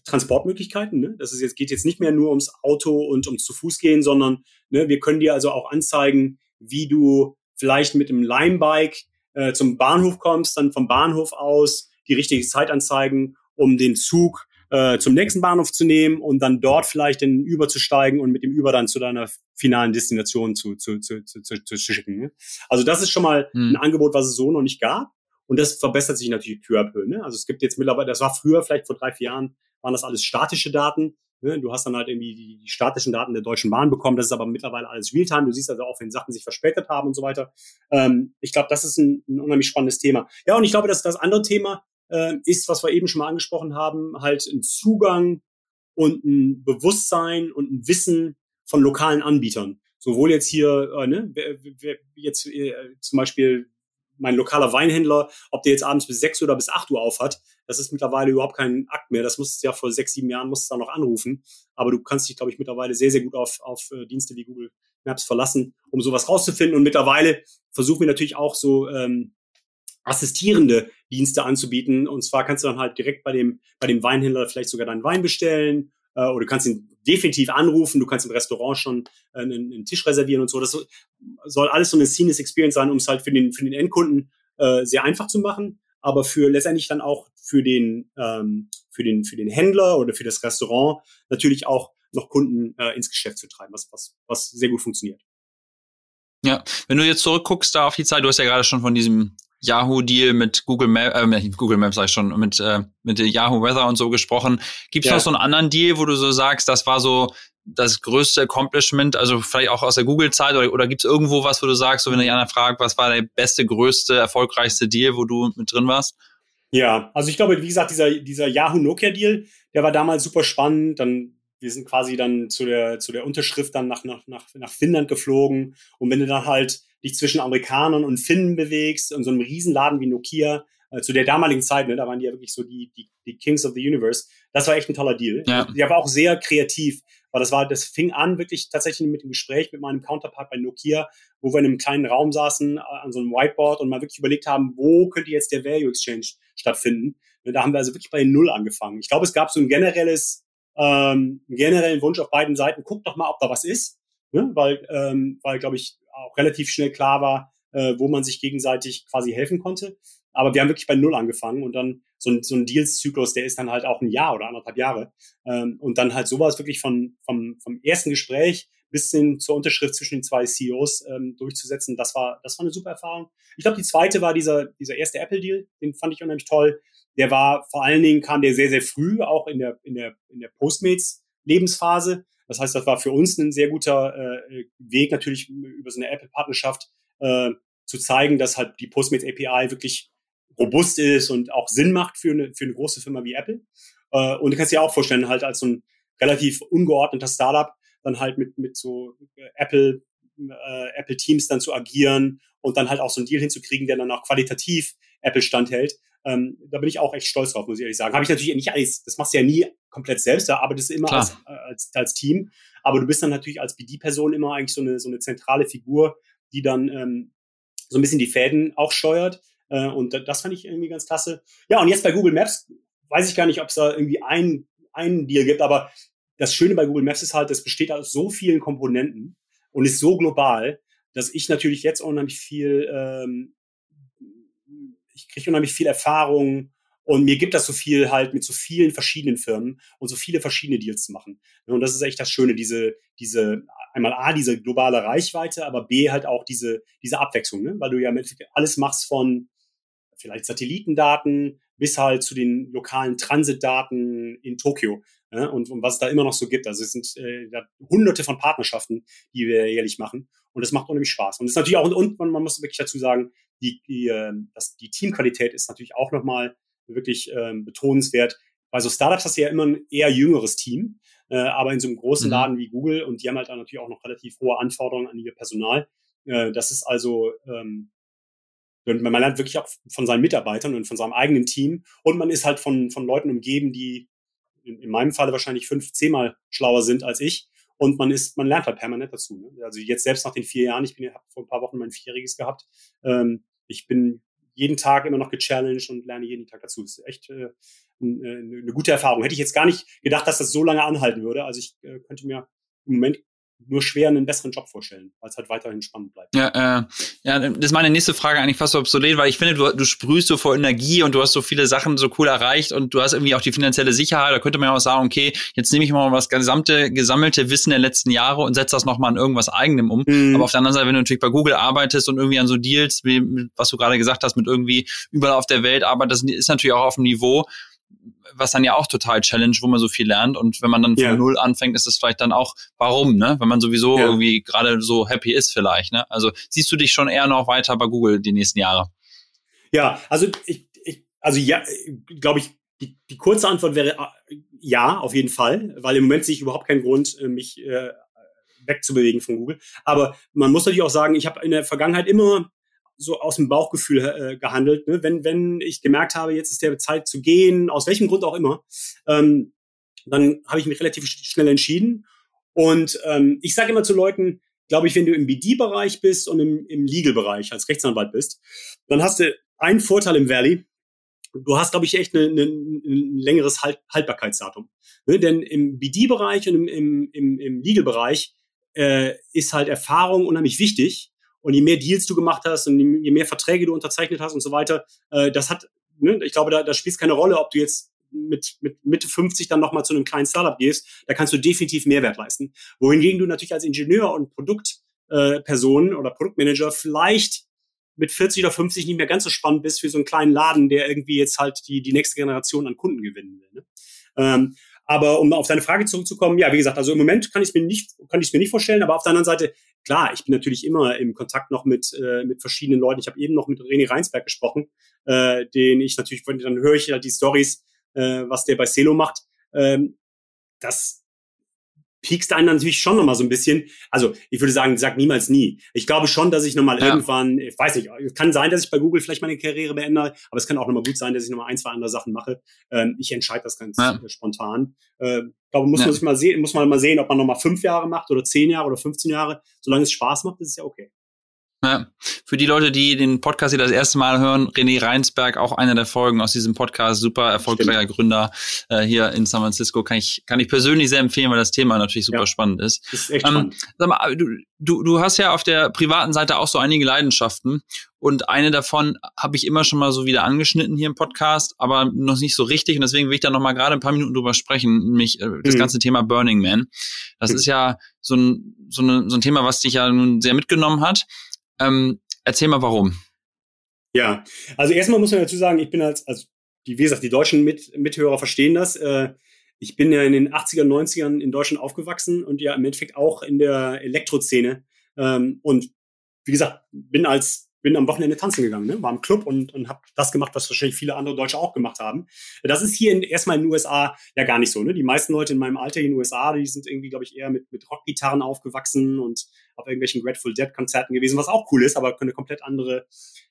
Transportmöglichkeiten. Ne? Das ist jetzt, geht jetzt nicht mehr nur ums Auto und ums zu Fuß gehen, sondern ne, wir können dir also auch anzeigen, wie du vielleicht mit dem Limebike äh, zum Bahnhof kommst, dann vom Bahnhof aus die richtige Zeit anzeigen, um den Zug äh, zum nächsten Bahnhof zu nehmen und dann dort vielleicht in den Uber zu steigen und mit dem Uber dann zu deiner finalen Destination zu, zu, zu, zu, zu, zu schicken. Ne? Also das ist schon mal hm. ein Angebot, was es so noch nicht gab. Und das verbessert sich natürlich peu à peu. Ne? Also es gibt jetzt mittlerweile, das war früher vielleicht vor drei, vier Jahren, waren das alles statische Daten. Ne? Du hast dann halt irgendwie die, die statischen Daten der Deutschen Bahn bekommen. Das ist aber mittlerweile alles Realtime. Du siehst also auch, wenn Sachen sich verspätet haben und so weiter. Ähm, ich glaube, das ist ein, ein unheimlich spannendes Thema. Ja, und ich glaube, dass das andere Thema äh, ist, was wir eben schon mal angesprochen haben, halt ein Zugang und ein Bewusstsein und ein Wissen von lokalen Anbietern. Sowohl jetzt hier, äh, ne, jetzt äh, zum Beispiel mein lokaler Weinhändler, ob der jetzt abends bis sechs oder bis acht Uhr auf hat, das ist mittlerweile überhaupt kein Akt mehr. Das musst du ja vor sechs, sieben Jahren musst du da noch anrufen. Aber du kannst dich, glaube ich, mittlerweile sehr, sehr gut auf, auf äh, Dienste wie Google Maps verlassen, um sowas rauszufinden. Und mittlerweile versuchen wir natürlich auch so ähm, assistierende Dienste anzubieten. Und zwar kannst du dann halt direkt bei dem, bei dem Weinhändler vielleicht sogar deinen Wein bestellen äh, oder du kannst ihn definitiv anrufen, du kannst im Restaurant schon äh, einen, einen Tisch reservieren und so. Das soll alles so eine seamless Experience sein, um es halt für den, für den Endkunden äh, sehr einfach zu machen, aber für letztendlich dann auch für den, ähm, für den, für den Händler oder für das Restaurant natürlich auch noch Kunden äh, ins Geschäft zu treiben, was, was, was sehr gut funktioniert. Ja, wenn du jetzt zurückguckst da auf die Zeit, du hast ja gerade schon von diesem Yahoo-Deal mit Google Maps, äh, Google Maps sag ich schon, mit, äh, mit Yahoo Weather und so gesprochen. Gibt es ja. noch so einen anderen Deal, wo du so sagst, das war so das größte Accomplishment, also vielleicht auch aus der Google-Zeit oder, oder gibt es irgendwo was, wo du sagst, so wenn dich einer fragt, was war der beste, größte, erfolgreichste Deal, wo du mit drin warst? Ja, also ich glaube, wie gesagt, dieser, dieser Yahoo-Nokia-Deal, der war damals super spannend. Dann wir sind quasi dann zu der, zu der Unterschrift dann nach, nach, nach, nach Finnland geflogen. Und wenn du dann halt dich zwischen Amerikanern und Finnen bewegst und so einem Riesenladen wie Nokia, äh, zu der damaligen Zeit, ne, da waren die ja wirklich so die, die, die Kings of the Universe. Das war echt ein toller Deal. Ja. Der war auch sehr kreativ, weil das war, das fing an wirklich tatsächlich mit dem Gespräch mit meinem Counterpart bei Nokia, wo wir in einem kleinen Raum saßen, äh, an so einem Whiteboard und mal wirklich überlegt haben, wo könnte jetzt der Value Exchange stattfinden. Und da haben wir also wirklich bei Null angefangen. Ich glaube, es gab so ein generelles ähm, generellen Wunsch auf beiden Seiten, guck doch mal, ob da was ist, ne? weil, ähm, weil glaube ich, auch relativ schnell klar war, äh, wo man sich gegenseitig quasi helfen konnte. Aber wir haben wirklich bei Null angefangen und dann so ein, so ein Deals-Zyklus, der ist dann halt auch ein Jahr oder anderthalb Jahre. Ähm, und dann halt sowas wirklich von, vom, vom ersten Gespräch bis hin zur Unterschrift zwischen den zwei CEOs ähm, durchzusetzen, das war, das war eine super Erfahrung. Ich glaube, die zweite war dieser, dieser erste Apple-Deal, den fand ich unheimlich toll der war vor allen Dingen kam der sehr, sehr früh, auch in der, in der, in der Postmates-Lebensphase. Das heißt, das war für uns ein sehr guter äh, Weg, natürlich über so eine Apple-Partnerschaft äh, zu zeigen, dass halt die Postmates API wirklich robust ist und auch Sinn macht für eine, für eine große Firma wie Apple. Äh, und du kannst dir auch vorstellen, halt als so ein relativ ungeordneter Startup dann halt mit, mit so Apple, äh, Apple Teams dann zu agieren und dann halt auch so einen Deal hinzukriegen, der dann auch qualitativ Apple standhält. Ähm, da bin ich auch echt stolz drauf, muss ich ehrlich sagen. Habe ich natürlich nicht alles, das machst du ja nie komplett selbst, da arbeitest du immer als, als, als Team. Aber du bist dann natürlich als BD-Person immer eigentlich so eine, so eine zentrale Figur, die dann ähm, so ein bisschen die Fäden auch steuert. Äh, und das fand ich irgendwie ganz klasse. Ja, und jetzt bei Google Maps weiß ich gar nicht, ob es da irgendwie ein, einen Deal gibt, aber das Schöne bei Google Maps ist halt, es besteht aus so vielen Komponenten und ist so global, dass ich natürlich jetzt unheimlich viel ähm, ich kriege unheimlich viel Erfahrung und mir gibt das so viel halt mit so vielen verschiedenen Firmen und so viele verschiedene Deals zu machen. Und das ist echt das Schöne, diese, diese, einmal A, diese globale Reichweite, aber B, halt auch diese, diese Abwechslung, ne? weil du ja mit alles machst von vielleicht Satellitendaten bis halt zu den lokalen Transitdaten in Tokio ja, und, und was es da immer noch so gibt. Also es sind äh, hunderte von Partnerschaften, die wir jährlich machen und das macht unheimlich Spaß. Und es ist natürlich auch, und man muss wirklich dazu sagen, die, die, äh, das, die Teamqualität ist natürlich auch nochmal wirklich ähm, betonenswert. Bei so Startups hast du ja immer ein eher jüngeres Team, äh, aber in so einem großen mhm. Laden wie Google und die haben halt dann natürlich auch noch relativ hohe Anforderungen an ihr Personal. Äh, das ist also ähm, man lernt wirklich auch von seinen Mitarbeitern und von seinem eigenen Team. Und man ist halt von, von Leuten umgeben, die in, in meinem Falle wahrscheinlich fünf, zehnmal schlauer sind als ich. Und man ist, man lernt halt permanent dazu. Ne? Also jetzt selbst nach den vier Jahren, ich bin, habe vor ein paar Wochen mein Vierjähriges gehabt. Ähm, ich bin jeden Tag immer noch gechallenged und lerne jeden Tag dazu. Das ist echt äh, eine, eine gute Erfahrung. Hätte ich jetzt gar nicht gedacht, dass das so lange anhalten würde. Also ich äh, könnte mir im Moment nur schwer einen besseren Job vorstellen, weil es halt weiterhin spannend bleibt. Ja, äh, ja, das ist meine nächste Frage eigentlich fast so obsolet, weil ich finde, du, du sprühst so vor Energie und du hast so viele Sachen so cool erreicht und du hast irgendwie auch die finanzielle Sicherheit. Da könnte man ja auch sagen, okay, jetzt nehme ich mal das gesamte gesammelte Wissen der letzten Jahre und setze das nochmal an irgendwas eigenem um. Mhm. Aber auf der anderen Seite, wenn du natürlich bei Google arbeitest und irgendwie an so Deals, wie was du gerade gesagt hast, mit irgendwie überall auf der Welt arbeitest, ist natürlich auch auf dem Niveau, was dann ja auch total challenge, wo man so viel lernt. Und wenn man dann von ja. null anfängt, ist es vielleicht dann auch, warum, ne? Wenn man sowieso ja. irgendwie gerade so happy ist vielleicht, ne? Also siehst du dich schon eher noch weiter bei Google die nächsten Jahre? Ja, also ich, ich also ja, glaube ich, die, die kurze Antwort wäre äh, ja, auf jeden Fall, weil im Moment sehe ich überhaupt keinen Grund, äh, mich äh, wegzubewegen von Google. Aber man muss natürlich auch sagen, ich habe in der Vergangenheit immer so aus dem Bauchgefühl äh, gehandelt. Ne? Wenn, wenn ich gemerkt habe, jetzt ist der Zeit zu gehen, aus welchem Grund auch immer, ähm, dann habe ich mich relativ schnell entschieden. Und ähm, ich sage immer zu Leuten, glaube ich, wenn du im BD-Bereich bist und im, im Legal-Bereich als Rechtsanwalt bist, dann hast du einen Vorteil im Valley. Du hast, glaube ich, echt ein längeres halt Haltbarkeitsdatum. Ne? Denn im BD-Bereich und im, im, im, im Legal-Bereich äh, ist halt Erfahrung unheimlich wichtig. Und je mehr Deals du gemacht hast und je mehr Verträge du unterzeichnet hast und so weiter, äh, das hat, ne, ich glaube, da, da spielt keine Rolle, ob du jetzt mit, mit Mitte 50 dann nochmal zu einem kleinen Startup gehst, da kannst du definitiv Mehrwert leisten. Wohingegen du natürlich als Ingenieur und Produktperson äh, oder Produktmanager vielleicht mit 40 oder 50 nicht mehr ganz so spannend bist für so einen kleinen Laden, der irgendwie jetzt halt die, die nächste Generation an Kunden gewinnen will. Ne? Ähm, aber um auf deine Frage zurückzukommen, ja, wie gesagt, also im Moment kann ich mir nicht, kann ich mir nicht vorstellen, aber auf der anderen Seite, klar, ich bin natürlich immer im Kontakt noch mit, äh, mit verschiedenen Leuten. Ich habe eben noch mit René Reinsberg gesprochen, äh, den ich natürlich, dann höre ich halt die Stories, äh, was der bei Celo macht. Ähm, das, piekst einen natürlich schon nochmal so ein bisschen. Also ich würde sagen, sag niemals nie. Ich glaube schon, dass ich nochmal ja. irgendwann, ich weiß nicht, kann sein, dass ich bei Google vielleicht meine Karriere beende, aber es kann auch nochmal gut sein, dass ich nochmal ein, zwei andere Sachen mache. Ähm, ich entscheide das ganz ja. spontan. Äh, ich glaube, muss ja. man sich mal sehen, muss man mal sehen, ob man nochmal fünf Jahre macht oder zehn Jahre oder 15 Jahre. Solange es Spaß macht, ist es ja okay. Ja. Für die Leute, die den Podcast hier das erste Mal hören, René Reinsberg, auch einer der Folgen aus diesem Podcast, super erfolgreicher Stimmt. Gründer äh, hier in San Francisco, kann ich, kann ich persönlich sehr empfehlen, weil das Thema natürlich super ja. spannend ist. Ist echt ähm, spannend. Sag mal, du, du, du hast ja auf der privaten Seite auch so einige Leidenschaften und eine davon habe ich immer schon mal so wieder angeschnitten hier im Podcast, aber noch nicht so richtig und deswegen will ich da noch mal gerade ein paar Minuten drüber sprechen, nämlich äh, das mhm. ganze Thema Burning Man. Das mhm. ist ja so ein, so, eine, so ein Thema, was dich ja nun sehr mitgenommen hat. Ähm, erzähl mal warum. Ja, also erstmal muss man dazu sagen, ich bin als, also die, wie gesagt, die deutschen Mit Mithörer verstehen das. Äh, ich bin ja in den 80er, 90ern in Deutschland aufgewachsen und ja im Endeffekt auch in der Elektroszene. Ähm, und wie gesagt, bin als bin am Wochenende tanzen gegangen, ne? war im Club und, und habe das gemacht, was wahrscheinlich viele andere Deutsche auch gemacht haben. Das ist hier in, erstmal in den USA ja gar nicht so. Ne? Die meisten Leute in meinem Alter in den USA, die sind irgendwie, glaube ich, eher mit, mit Rockgitarren aufgewachsen und auf irgendwelchen Grateful Dead Konzerten gewesen, was auch cool ist, aber eine komplett andere,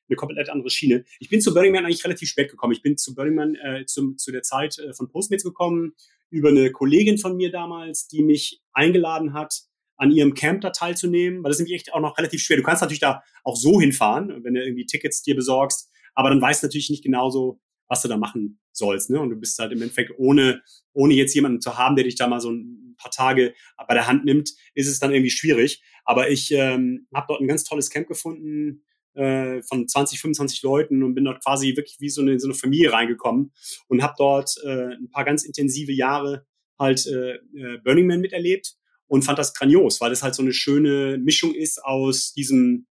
eine komplett andere Schiene. Ich bin zu Burning Man eigentlich relativ spät gekommen. Ich bin zu Burning Man äh, zum, zu der Zeit äh, von Postmates gekommen über eine Kollegin von mir damals, die mich eingeladen hat, an ihrem Camp da teilzunehmen, weil das ist nämlich echt auch noch relativ schwer. Du kannst natürlich da auch so hinfahren, wenn du irgendwie Tickets dir besorgst, aber dann weißt du natürlich nicht genauso, was du da machen sollst. Ne? Und du bist halt im Endeffekt ohne, ohne jetzt jemanden zu haben, der dich da mal so ein paar Tage bei der Hand nimmt, ist es dann irgendwie schwierig. Aber ich ähm, habe dort ein ganz tolles Camp gefunden äh, von 20, 25 Leuten und bin dort quasi wirklich wie so eine, so eine Familie reingekommen und habe dort äh, ein paar ganz intensive Jahre halt äh, äh Burning Man miterlebt und fand das grandios, weil es halt so eine schöne Mischung ist aus diesem,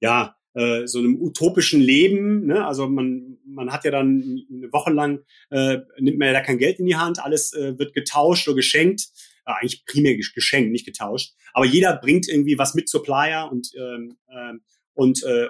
ja, äh, so einem utopischen Leben. Ne? Also man, man hat ja dann eine Woche lang, äh, nimmt man ja da kein Geld in die Hand, alles äh, wird getauscht oder geschenkt. Äh, eigentlich primär geschenkt, nicht getauscht. Aber jeder bringt irgendwie was mit zur Playa und, ähm, äh, und, äh,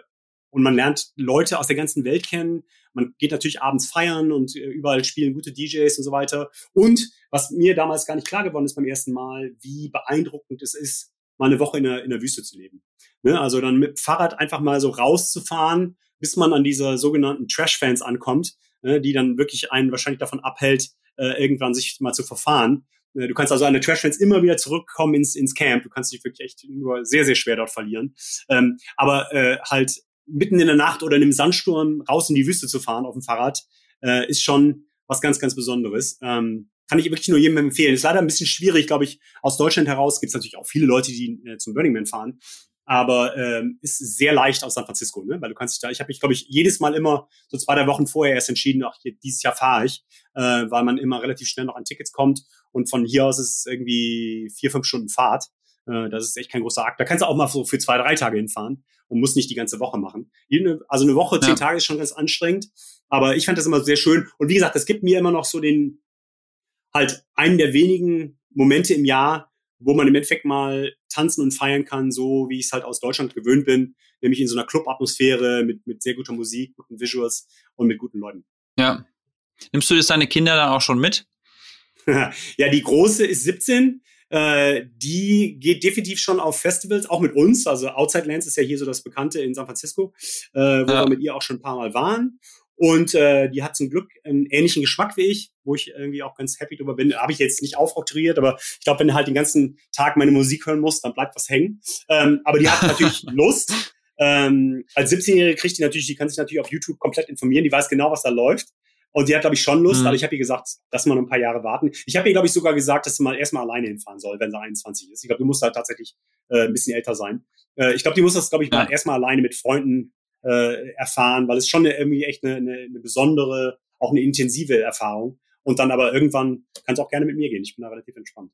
und man lernt Leute aus der ganzen Welt kennen. Man geht natürlich abends feiern und äh, überall spielen gute DJs und so weiter. Und was mir damals gar nicht klar geworden ist beim ersten Mal, wie beeindruckend es ist, mal eine Woche in der, in der Wüste zu leben. Ne? Also dann mit Fahrrad einfach mal so rauszufahren, bis man an diese sogenannten Trash-Fans ankommt, ne? die dann wirklich einen wahrscheinlich davon abhält, äh, irgendwann sich mal zu verfahren. Äh, du kannst also an der Trash-Fans immer wieder zurückkommen ins, ins Camp. Du kannst dich wirklich echt nur sehr, sehr schwer dort verlieren. Ähm, aber äh, halt mitten in der Nacht oder in einem Sandsturm raus in die Wüste zu fahren auf dem Fahrrad, äh, ist schon was ganz, ganz Besonderes. Ähm, kann ich wirklich nur jedem empfehlen. Ist leider ein bisschen schwierig, glaube ich. Aus Deutschland heraus gibt es natürlich auch viele Leute, die äh, zum Burning Man fahren. Aber ähm, ist sehr leicht aus San Francisco, ne? Weil du kannst dich da, ich habe mich, glaube ich, jedes Mal immer so zwei, drei Wochen vorher erst entschieden, ach, hier, dieses Jahr fahre ich, äh, weil man immer relativ schnell noch an Tickets kommt. Und von hier aus ist es irgendwie vier, fünf Stunden Fahrt. Äh, das ist echt kein großer Akt. Da kannst du auch mal so für zwei, drei Tage hinfahren und musst nicht die ganze Woche machen. Also eine Woche, zehn ja. Tage ist schon ganz anstrengend. Aber ich fand das immer sehr schön. Und wie gesagt, es gibt mir immer noch so den, halt einen der wenigen Momente im Jahr, wo man im Endeffekt mal tanzen und feiern kann, so wie ich es halt aus Deutschland gewöhnt bin, nämlich in so einer Club-Atmosphäre mit, mit sehr guter Musik, guten Visuals und mit guten Leuten. Ja. Nimmst du jetzt deine Kinder dann auch schon mit? [laughs] ja, die große ist 17. Äh, die geht definitiv schon auf Festivals, auch mit uns. Also Outside Lands ist ja hier so das Bekannte in San Francisco, äh, wo ja. wir mit ihr auch schon ein paar Mal waren. Und äh, die hat zum Glück einen ähnlichen Geschmack wie ich, wo ich irgendwie auch ganz happy drüber bin. Habe ich jetzt nicht aufoktroyiert, aber ich glaube, wenn du halt den ganzen Tag meine Musik hören musst, dann bleibt was hängen. Ähm, aber die hat natürlich [laughs] Lust. Ähm, als 17-Jährige kriegt die natürlich, die kann sich natürlich auf YouTube komplett informieren, die weiß genau, was da läuft. Und die hat, glaube ich, schon Lust, mhm. aber ich habe ihr gesagt, dass wir noch ein paar Jahre warten. Ich habe ihr, glaube ich, sogar gesagt, dass sie mal erstmal alleine hinfahren soll, wenn sie 21 ist. Ich glaube, du musst halt tatsächlich äh, ein bisschen älter sein. Äh, ich glaube, die muss das, glaube ich, mal erstmal alleine mit Freunden äh, erfahren, weil es schon eine, irgendwie echt eine, eine, eine besondere, auch eine intensive Erfahrung. Und dann aber irgendwann kann es auch gerne mit mir gehen. Ich bin da relativ entspannt.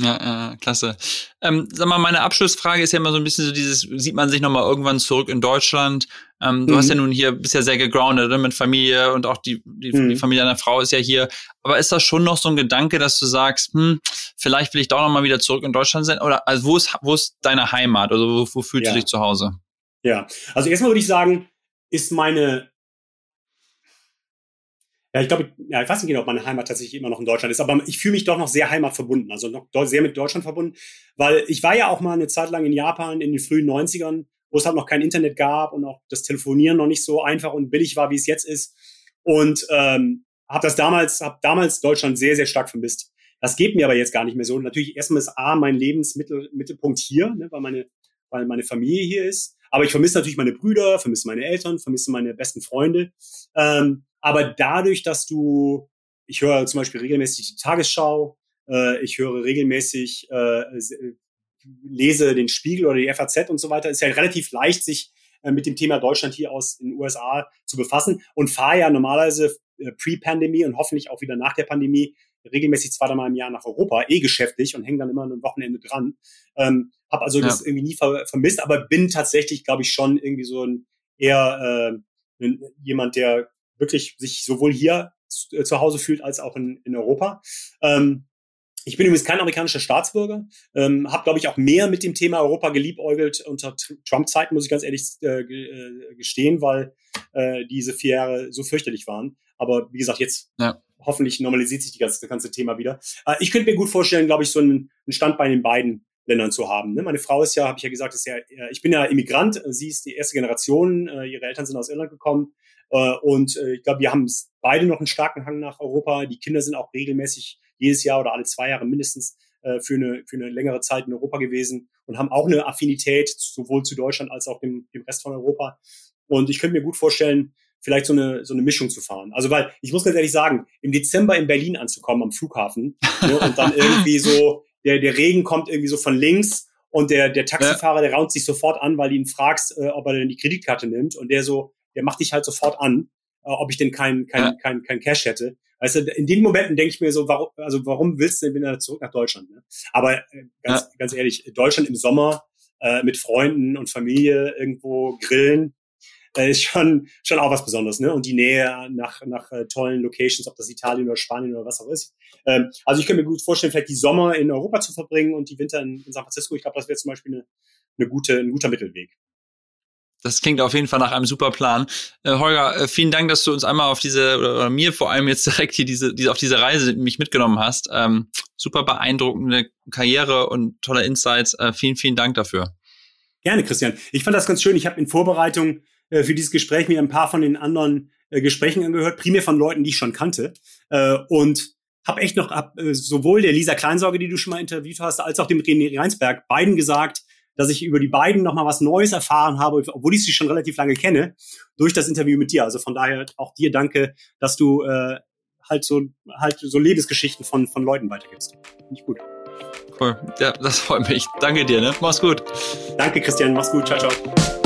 Ja, äh, klasse. Ähm, sag mal, meine Abschlussfrage ist ja immer so ein bisschen so dieses, sieht man sich nochmal irgendwann zurück in Deutschland? Ähm, du mhm. hast ja nun hier, bist ja sehr gegroundet ne, mit Familie und auch die, die, mhm. die, Familie deiner Frau ist ja hier. Aber ist das schon noch so ein Gedanke, dass du sagst, hm, vielleicht will ich doch nochmal wieder zurück in Deutschland sein? Oder also wo ist, wo ist deine Heimat? Also wo, wo fühlst ja. du dich zu Hause? Ja, also erstmal würde ich sagen, ist meine, ja, ich glaube, ja, ich weiß nicht genau, ob meine Heimat tatsächlich immer noch in Deutschland ist, aber ich fühle mich doch noch sehr heimatverbunden, also noch sehr mit Deutschland verbunden, weil ich war ja auch mal eine Zeit lang in Japan in den frühen 90ern, wo es halt noch kein Internet gab und auch das Telefonieren noch nicht so einfach und billig war, wie es jetzt ist. Und ähm, habe das damals, habe damals Deutschland sehr, sehr stark vermisst. Das geht mir aber jetzt gar nicht mehr so. Natürlich erstmal ist A mein Lebensmittelpunkt hier, ne, weil meine, weil meine Familie hier ist. Aber ich vermisse natürlich meine Brüder, vermisse meine Eltern, vermisse meine besten Freunde. Ähm, aber dadurch, dass du, ich höre zum Beispiel regelmäßig die Tagesschau, äh, ich höre regelmäßig, äh, lese den Spiegel oder die FAZ und so weiter, ist ja relativ leicht, sich äh, mit dem Thema Deutschland hier aus den USA zu befassen und fahre ja normalerweise äh, pre-Pandemie und hoffentlich auch wieder nach der Pandemie regelmäßig zweimal im Jahr nach Europa, eh geschäftlich und hänge dann immer ein Wochenende dran. Ähm, habe also ja. das irgendwie nie ver vermisst, aber bin tatsächlich, glaube ich, schon irgendwie so ein eher äh, jemand, der wirklich sich sowohl hier zu, äh, zu Hause fühlt als auch in, in Europa. Ähm, ich bin übrigens kein amerikanischer Staatsbürger, ähm, habe, glaube ich, auch mehr mit dem Thema Europa geliebäugelt unter Trump-Zeiten, muss ich ganz ehrlich äh, äh, gestehen, weil äh, diese vier Jahre so fürchterlich waren. Aber wie gesagt, jetzt ja hoffentlich normalisiert sich ganze, das ganze Thema wieder. Äh, ich könnte mir gut vorstellen, glaube ich, so einen, einen Standbein in beiden Ländern zu haben. Ne? Meine Frau ist ja, habe ich ja gesagt, ist ja, ich bin ja Immigrant, sie ist die erste Generation, äh, ihre Eltern sind aus Irland gekommen äh, und äh, ich glaube, wir haben beide noch einen starken Hang nach Europa. Die Kinder sind auch regelmäßig jedes Jahr oder alle zwei Jahre mindestens äh, für, eine, für eine längere Zeit in Europa gewesen und haben auch eine Affinität sowohl zu Deutschland als auch dem, dem Rest von Europa. Und ich könnte mir gut vorstellen, vielleicht so eine, so eine Mischung zu fahren. Also weil, ich muss ganz ehrlich sagen, im Dezember in Berlin anzukommen am Flughafen ne, [laughs] und dann irgendwie so, der, der Regen kommt irgendwie so von links und der, der Taxifahrer, der raunt sich sofort an, weil du ihn fragst, äh, ob er denn die Kreditkarte nimmt und der so, der macht dich halt sofort an, äh, ob ich denn kein, kein, ja. kein, kein Cash hätte. Weißt du, in den Momenten denke ich mir so, warum, also warum willst du denn wieder zurück nach Deutschland? Ne? Aber äh, ganz, ja. ganz ehrlich, Deutschland im Sommer, äh, mit Freunden und Familie irgendwo grillen, äh, ist schon, schon auch was Besonderes, ne? Und die Nähe nach, nach äh, tollen Locations, ob das Italien oder Spanien oder was auch ist. Ähm, also ich könnte mir gut vorstellen, vielleicht die Sommer in Europa zu verbringen und die Winter in, in San Francisco. Ich glaube, das wäre zum Beispiel eine, eine gute, ein guter Mittelweg. Das klingt auf jeden Fall nach einem super Plan. Äh, Holger, äh, vielen Dank, dass du uns einmal auf diese, oder mir vor allem jetzt [laughs] direkt hier diese, diese auf diese Reise mich mitgenommen hast. Ähm, super beeindruckende Karriere und tolle Insights. Äh, vielen, vielen Dank dafür. Gerne, Christian. Ich fand das ganz schön. Ich habe in Vorbereitung äh, für dieses Gespräch mir ein paar von den anderen äh, Gesprächen angehört, primär von Leuten, die ich schon kannte. Und habe echt noch ab, sowohl der Lisa Kleinsorge, die du schon mal interviewt hast, als auch dem René Reinsberg, beiden gesagt, dass ich über die beiden noch mal was Neues erfahren habe, obwohl ich sie schon relativ lange kenne, durch das Interview mit dir. Also von daher auch dir danke, dass du äh, halt so halt so Lebensgeschichten von von Leuten weitergibst. Finde ich gut. Cool. Ja, das freut mich. Danke dir, ne? Mach's gut. Danke, Christian. Mach's gut. Ciao, ciao.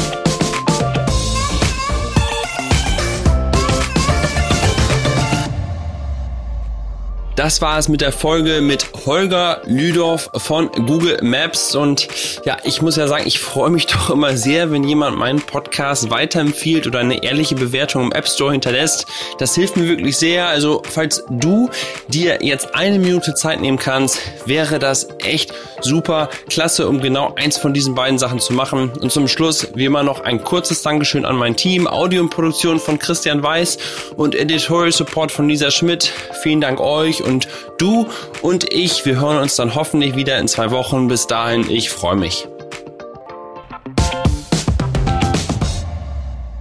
Das war es mit der Folge mit Holger Lüdorf von Google Maps. Und ja, ich muss ja sagen, ich freue mich [laughs] doch immer sehr, wenn jemand meinen Podcast weiterempfiehlt oder eine ehrliche Bewertung im App Store hinterlässt. Das hilft mir wirklich sehr. Also, falls du dir jetzt eine Minute Zeit nehmen kannst, wäre das echt super klasse, um genau eins von diesen beiden Sachen zu machen. Und zum Schluss, wie immer, noch ein kurzes Dankeschön an mein Team, Audio und Produktion von Christian Weiß und Editorial Support von Lisa Schmidt. Vielen Dank euch und du und ich, wir hören uns dann hoffentlich wieder in zwei Wochen. Bis dahin, ich freue mich.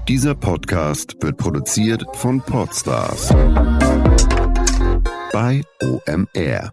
Dieser Podcast wird produziert von Podstars bei OMR.